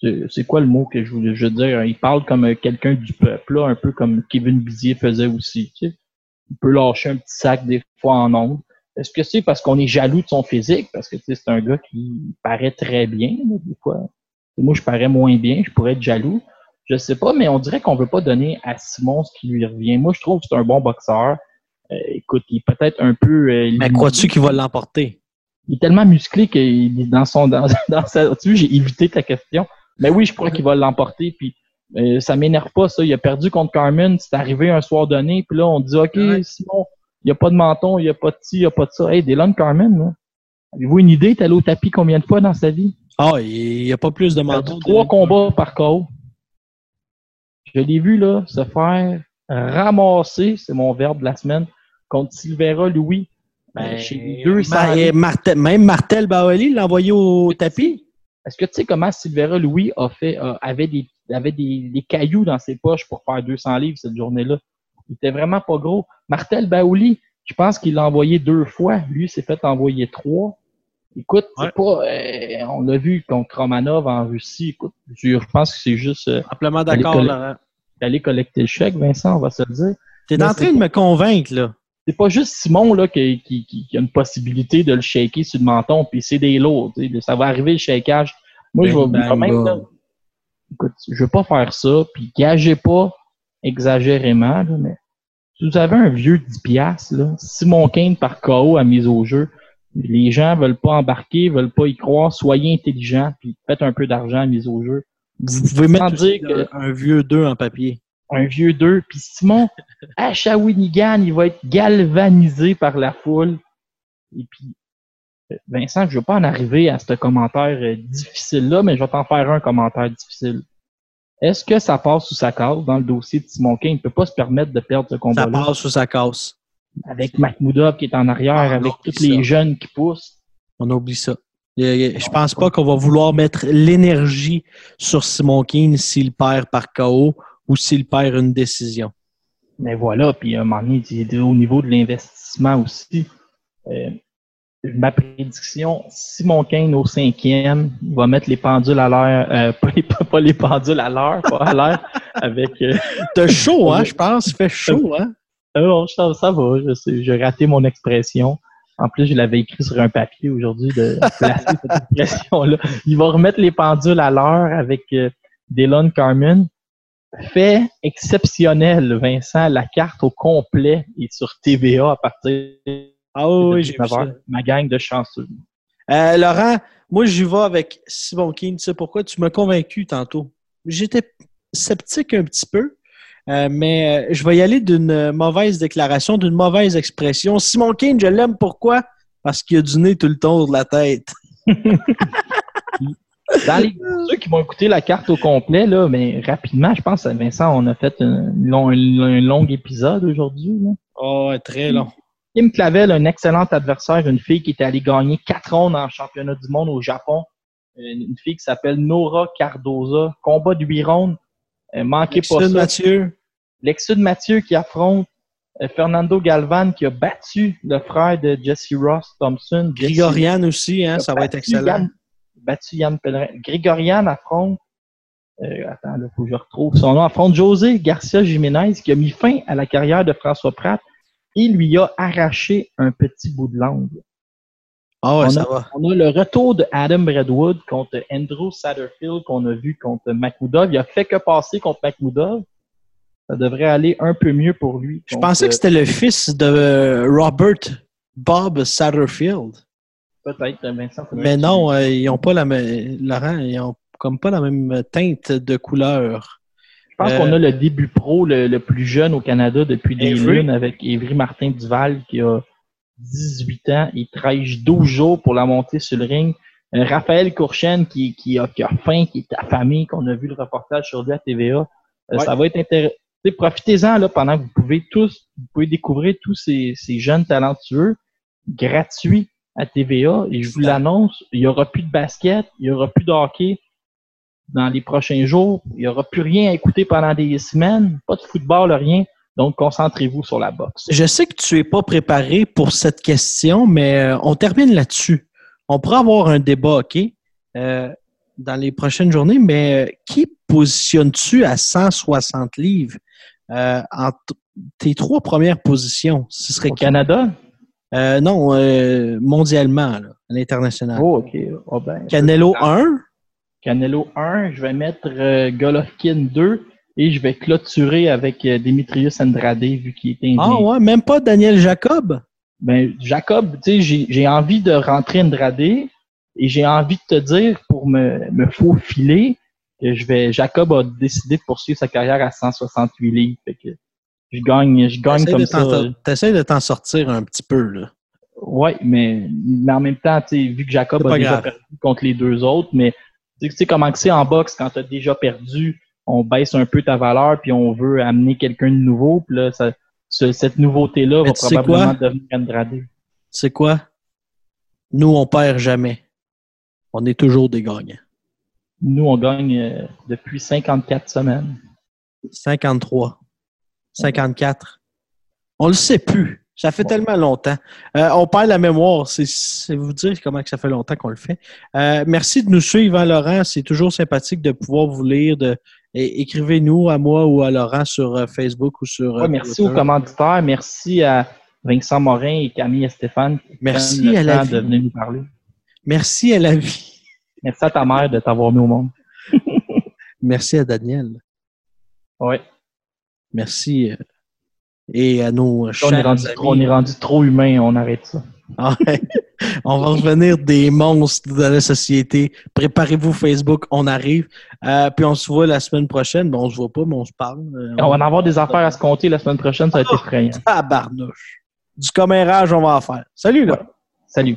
Speaker 2: c'est- c'est quoi le mot que je voulais je veux dire? Il parle comme euh, quelqu'un du peuple, là, un peu comme Kevin Bizier faisait aussi. Tu sais. Il peut lâcher un petit sac des fois en ondes. Est-ce que c'est parce qu'on est jaloux de son physique? Parce que tu sais, c'est un gars qui paraît très bien, là, des fois. Moi, je parais moins bien, je pourrais être jaloux. Je sais pas, mais on dirait qu'on veut pas donner à Simon ce qui lui revient. Moi, je trouve que c'est un bon boxeur. Euh, écoute, il est peut-être un peu. euh,
Speaker 1: Mais crois-tu qu'il va l'emporter?
Speaker 2: Il est tellement musclé est dans son dans, [laughs] dans sa. Tu vois, j'ai évité ta question. Mais oui, je crois qu'il va l'emporter. Puis euh, ça m'énerve pas ça. Il a perdu contre Carmen. C'est arrivé un soir donné. Puis là, on dit OK,
Speaker 1: Ouais.
Speaker 2: Simon, il n'y a pas de menton, il n'y a pas de ci, il n'y a pas de ça. Hey, Dylan Carmen, là, avez-vous une idée? T'es allé au tapis combien de fois dans sa vie?
Speaker 1: Ah, il n'y a pas plus de
Speaker 2: Il a perdu
Speaker 1: manteau.
Speaker 2: trois combats par KO. Je l'ai vu là se faire ramasser, c'est mon verbe de la semaine, contre Silvera Louis.
Speaker 1: Ben,
Speaker 2: chez les deux
Speaker 1: et Martel- même Martel Baoli l'a envoyé au tapis.
Speaker 2: Est-ce que tu sais comment Silvera Louis a fait, euh, avait, des, avait des, des cailloux dans ses poches pour faire 200 livres cette journée-là? Il était vraiment pas gros. Martel Baouli, je pense qu'il l'a envoyé deux fois. Lui s'est fait envoyer trois. Écoute, c'est
Speaker 1: Ouais.
Speaker 2: pas, euh, on l'a vu contre Romanov en Russie. Écoute, je je pense que c'est juste euh,
Speaker 1: Amplement d'accord, Laurent.
Speaker 2: d'aller collecter le chèque, Vincent, on va se le dire.
Speaker 1: T'es en train de me convaincre, là.
Speaker 2: C'est pas juste Simon là, qui, qui, qui, qui a une possibilité de le shaker sur le menton, puis c'est des lots. tu sais, Ça va arriver le shakeage. Moi, je vais quand même, là, écoute, je veux pas faire ça, puis gagez pas exagérément, là, mais si vous avez un vieux 10 piastres, là, Simon Kane par KO à mise au jeu, les gens veulent pas embarquer, veulent pas y croire, soyez intelligents, puis faites un peu d'argent à mise au jeu.
Speaker 1: Vous pouvez mettre
Speaker 2: Sans dire que-
Speaker 1: un vieux 2 en papier.
Speaker 2: Un vieux 2, puis Simon, à Shawinigan, il va être galvanisé par la foule. Et puis, euh, Vincent, je veux pas en arriver à ce commentaire euh, difficile-là, mais je vais t'en faire un commentaire difficile. Est-ce que ça passe sous sa case dans le dossier de Simon King? Il peut pas se permettre de perdre ce
Speaker 1: Ça
Speaker 2: combat-là.
Speaker 1: passe sous sa casse.
Speaker 2: Avec Mahmoudov qui est en arrière,
Speaker 1: Ah,
Speaker 2: avec tous
Speaker 1: ça.
Speaker 2: les jeunes qui poussent.
Speaker 1: On oublie ça. Je pense pas qu'on va vouloir mettre l'énergie sur Simon Keane s'il perd par KO ou s'il perd une décision.
Speaker 2: Mais voilà, puis à un moment donné, au niveau de l'investissement aussi. Euh, ma prédiction, Simon Kane au cinquième, il va mettre les pendules à l'heure, euh, [laughs] pas, les, pas les pendules à l'heure, pas à l'heure, [laughs] avec... Euh, [laughs]
Speaker 1: T'as chaud, hein, je pense. Il fait chaud, hein?
Speaker 2: alors, ça, ça va, j'ai raté mon expression. En plus, je l'avais écrit sur un papier aujourd'hui de placer cette expression-là. Il va remettre les pendules à l'heure avec euh, Dylan Carmen. Fait exceptionnel, Vincent, la carte au complet est sur TVA à partir
Speaker 1: Ah
Speaker 2: de
Speaker 1: oui, j'ai vu
Speaker 2: 19
Speaker 1: ça.
Speaker 2: heures. Ma gang de chanceux.
Speaker 1: Euh, Laurent, moi, j'y vais avec Simon Keane. Tu sais pourquoi? Tu m'as convaincu tantôt. J'étais sceptique un petit peu, euh, mais euh, je vais y aller d'une mauvaise déclaration, d'une mauvaise expression. Simon Keane, je l'aime pourquoi? Parce qu'il a du nez tout le tour de la tête. [laughs]
Speaker 2: Dans les, ceux qui vont écouter la carte au complet, là, mais rapidement, je pense, Vincent, on a fait un long, un long épisode aujourd'hui.
Speaker 1: Oh, très long.
Speaker 2: Kim Clavel, un excellent adversaire, une fille qui était allée gagner quatre rondes en championnat du monde au Japon. Une, fille qui s'appelle Nora Cardoza. Combat de huit rondes. Euh, manquez pas ça.
Speaker 1: Mathieu.
Speaker 2: Lexud Mathieu qui affronte euh, Fernando Galvan qui a battu le frère de Jesse Ross Thompson.
Speaker 1: Grigorian aussi, hein, ça va être excellent.
Speaker 2: Battu Yann Pellerin. Grégorian affronte, euh, attends, il faut que je retrouve son nom, affronte José Garcia Jiménez qui a mis fin à la carrière de François Pratt et lui a arraché un petit bout de langue.
Speaker 1: Ah ouais,
Speaker 2: On
Speaker 1: ça
Speaker 2: a-
Speaker 1: va.
Speaker 2: On a le retour de Adam Bradwood contre Andrew Satterfield qu'on a vu contre Makhmoudov. Il a fait que passer contre Makhmoudov. Ça devrait aller un peu mieux pour lui.
Speaker 1: Je pensais que c'était le fils de Robert Bob Satterfield.
Speaker 2: Peut-être, Vincent.
Speaker 1: Mais non, euh, ils ont pas la même. Laurent, ils ont comme pas la même teinte de couleur.
Speaker 2: Je pense
Speaker 1: Euh,
Speaker 2: qu'on a le début pro le, le plus jeune au Canada depuis des
Speaker 1: Avery.
Speaker 2: lunes avec Évry Martin Duval qui a 18 ans. Il travaille 12 jours pour la montée sur le ring. Euh, Raphaël Courchaine qui, qui, a, qui a faim, qui est affamé, qu'on a vu le reportage sur lui à TVA. Euh,
Speaker 1: Ouais.
Speaker 2: Ça va être intéressant. Profitez-en là, pendant que vous pouvez tous, vous pouvez découvrir tous ces, ces jeunes talentueux gratuits à TVA. Et je vous l'annonce, il n'y aura plus de basket, il n'y aura plus de hockey dans les prochains jours. Il n'y aura plus rien à écouter pendant des semaines, pas de football, rien. Donc, concentrez-vous sur la boxe.
Speaker 1: Je sais que tu es pas préparé pour cette question, mais euh, on termine là-dessus. On pourra avoir un débat, OK, euh, dans les prochaines journées, mais euh, qui positionnes-tu à 160 livres euh, entre tes trois premières positions? Ce serait
Speaker 2: Au
Speaker 1: qui?
Speaker 2: Canada?
Speaker 1: Euh, non, euh, mondialement, là, à l'international.
Speaker 2: Oh, OK. Oh, ben,
Speaker 1: Canelo 1,
Speaker 2: Canelo 1, je vais mettre euh, Golovkin 2 et je vais clôturer avec euh, Demetrius Andrade vu qu'il est indien.
Speaker 1: Ah ouais, même pas Daniel Jacob?
Speaker 2: Ben, Jacob, tu sais, j'ai- j'ai envie de rentrer Andrade et j'ai envie de te dire pour me, me faufiler que je vais. Jacob a décidé de poursuivre sa carrière à 168 livres. Fait que je gagne, je gagne comme ça.
Speaker 1: sor- T'essayes de t'en sortir un petit peu, là.
Speaker 2: Ouais, mais, mais en même temps, vu que Jacob a déjà
Speaker 1: grave.
Speaker 2: perdu contre les deux autres, mais tu sais- comment c'est en boxe quand tu as déjà perdu, on baisse un peu ta valeur puis on veut amener quelqu'un de nouveau, puis là, ça, ce- cette nouveauté-là va probablement devenir Andrade.
Speaker 1: C'est quoi? Nous, on perd jamais. On est toujours des gagnants.
Speaker 2: Nous, on gagne euh, depuis 54 semaines.
Speaker 1: 53. 54. On le sait plus. Ça fait tellement longtemps. Euh, on perd la mémoire. C'est- vous dire comment que ça fait longtemps qu'on le fait. Euh, merci de nous suivre, hein, Laurent. C'est toujours sympathique de pouvoir vous lire. De... Écrivez-nous à moi ou à Laurent sur euh, Facebook ou sur.
Speaker 2: Ouais, merci
Speaker 1: Twitter.
Speaker 2: aux commanditaires, merci à Vincent Morin et Camille et Stéphane
Speaker 1: Merci à la vie.
Speaker 2: de venir nous parler.
Speaker 1: Merci à la vie.
Speaker 2: Merci à ta mère de t'avoir mis au monde. [laughs]
Speaker 1: Merci à Daniel.
Speaker 2: Ouais.
Speaker 1: Merci. euh, Et à nos
Speaker 2: on, est
Speaker 1: chers
Speaker 2: rendu
Speaker 1: amis.
Speaker 2: on est rendu trop humain, on arrête ça.
Speaker 1: Ah ouais. [laughs] on va revenir des monstres de la société. Préparez-vous Facebook, on arrive. Euh, puis on se voit la semaine prochaine. Bon, on se voit pas, mais on se parle. Euh,
Speaker 2: On va en avoir des affaires à se compter la semaine prochaine, ça va être effrayant.
Speaker 1: Tabarnouche. Du commérage, on va en faire. Salut là.
Speaker 2: Salut.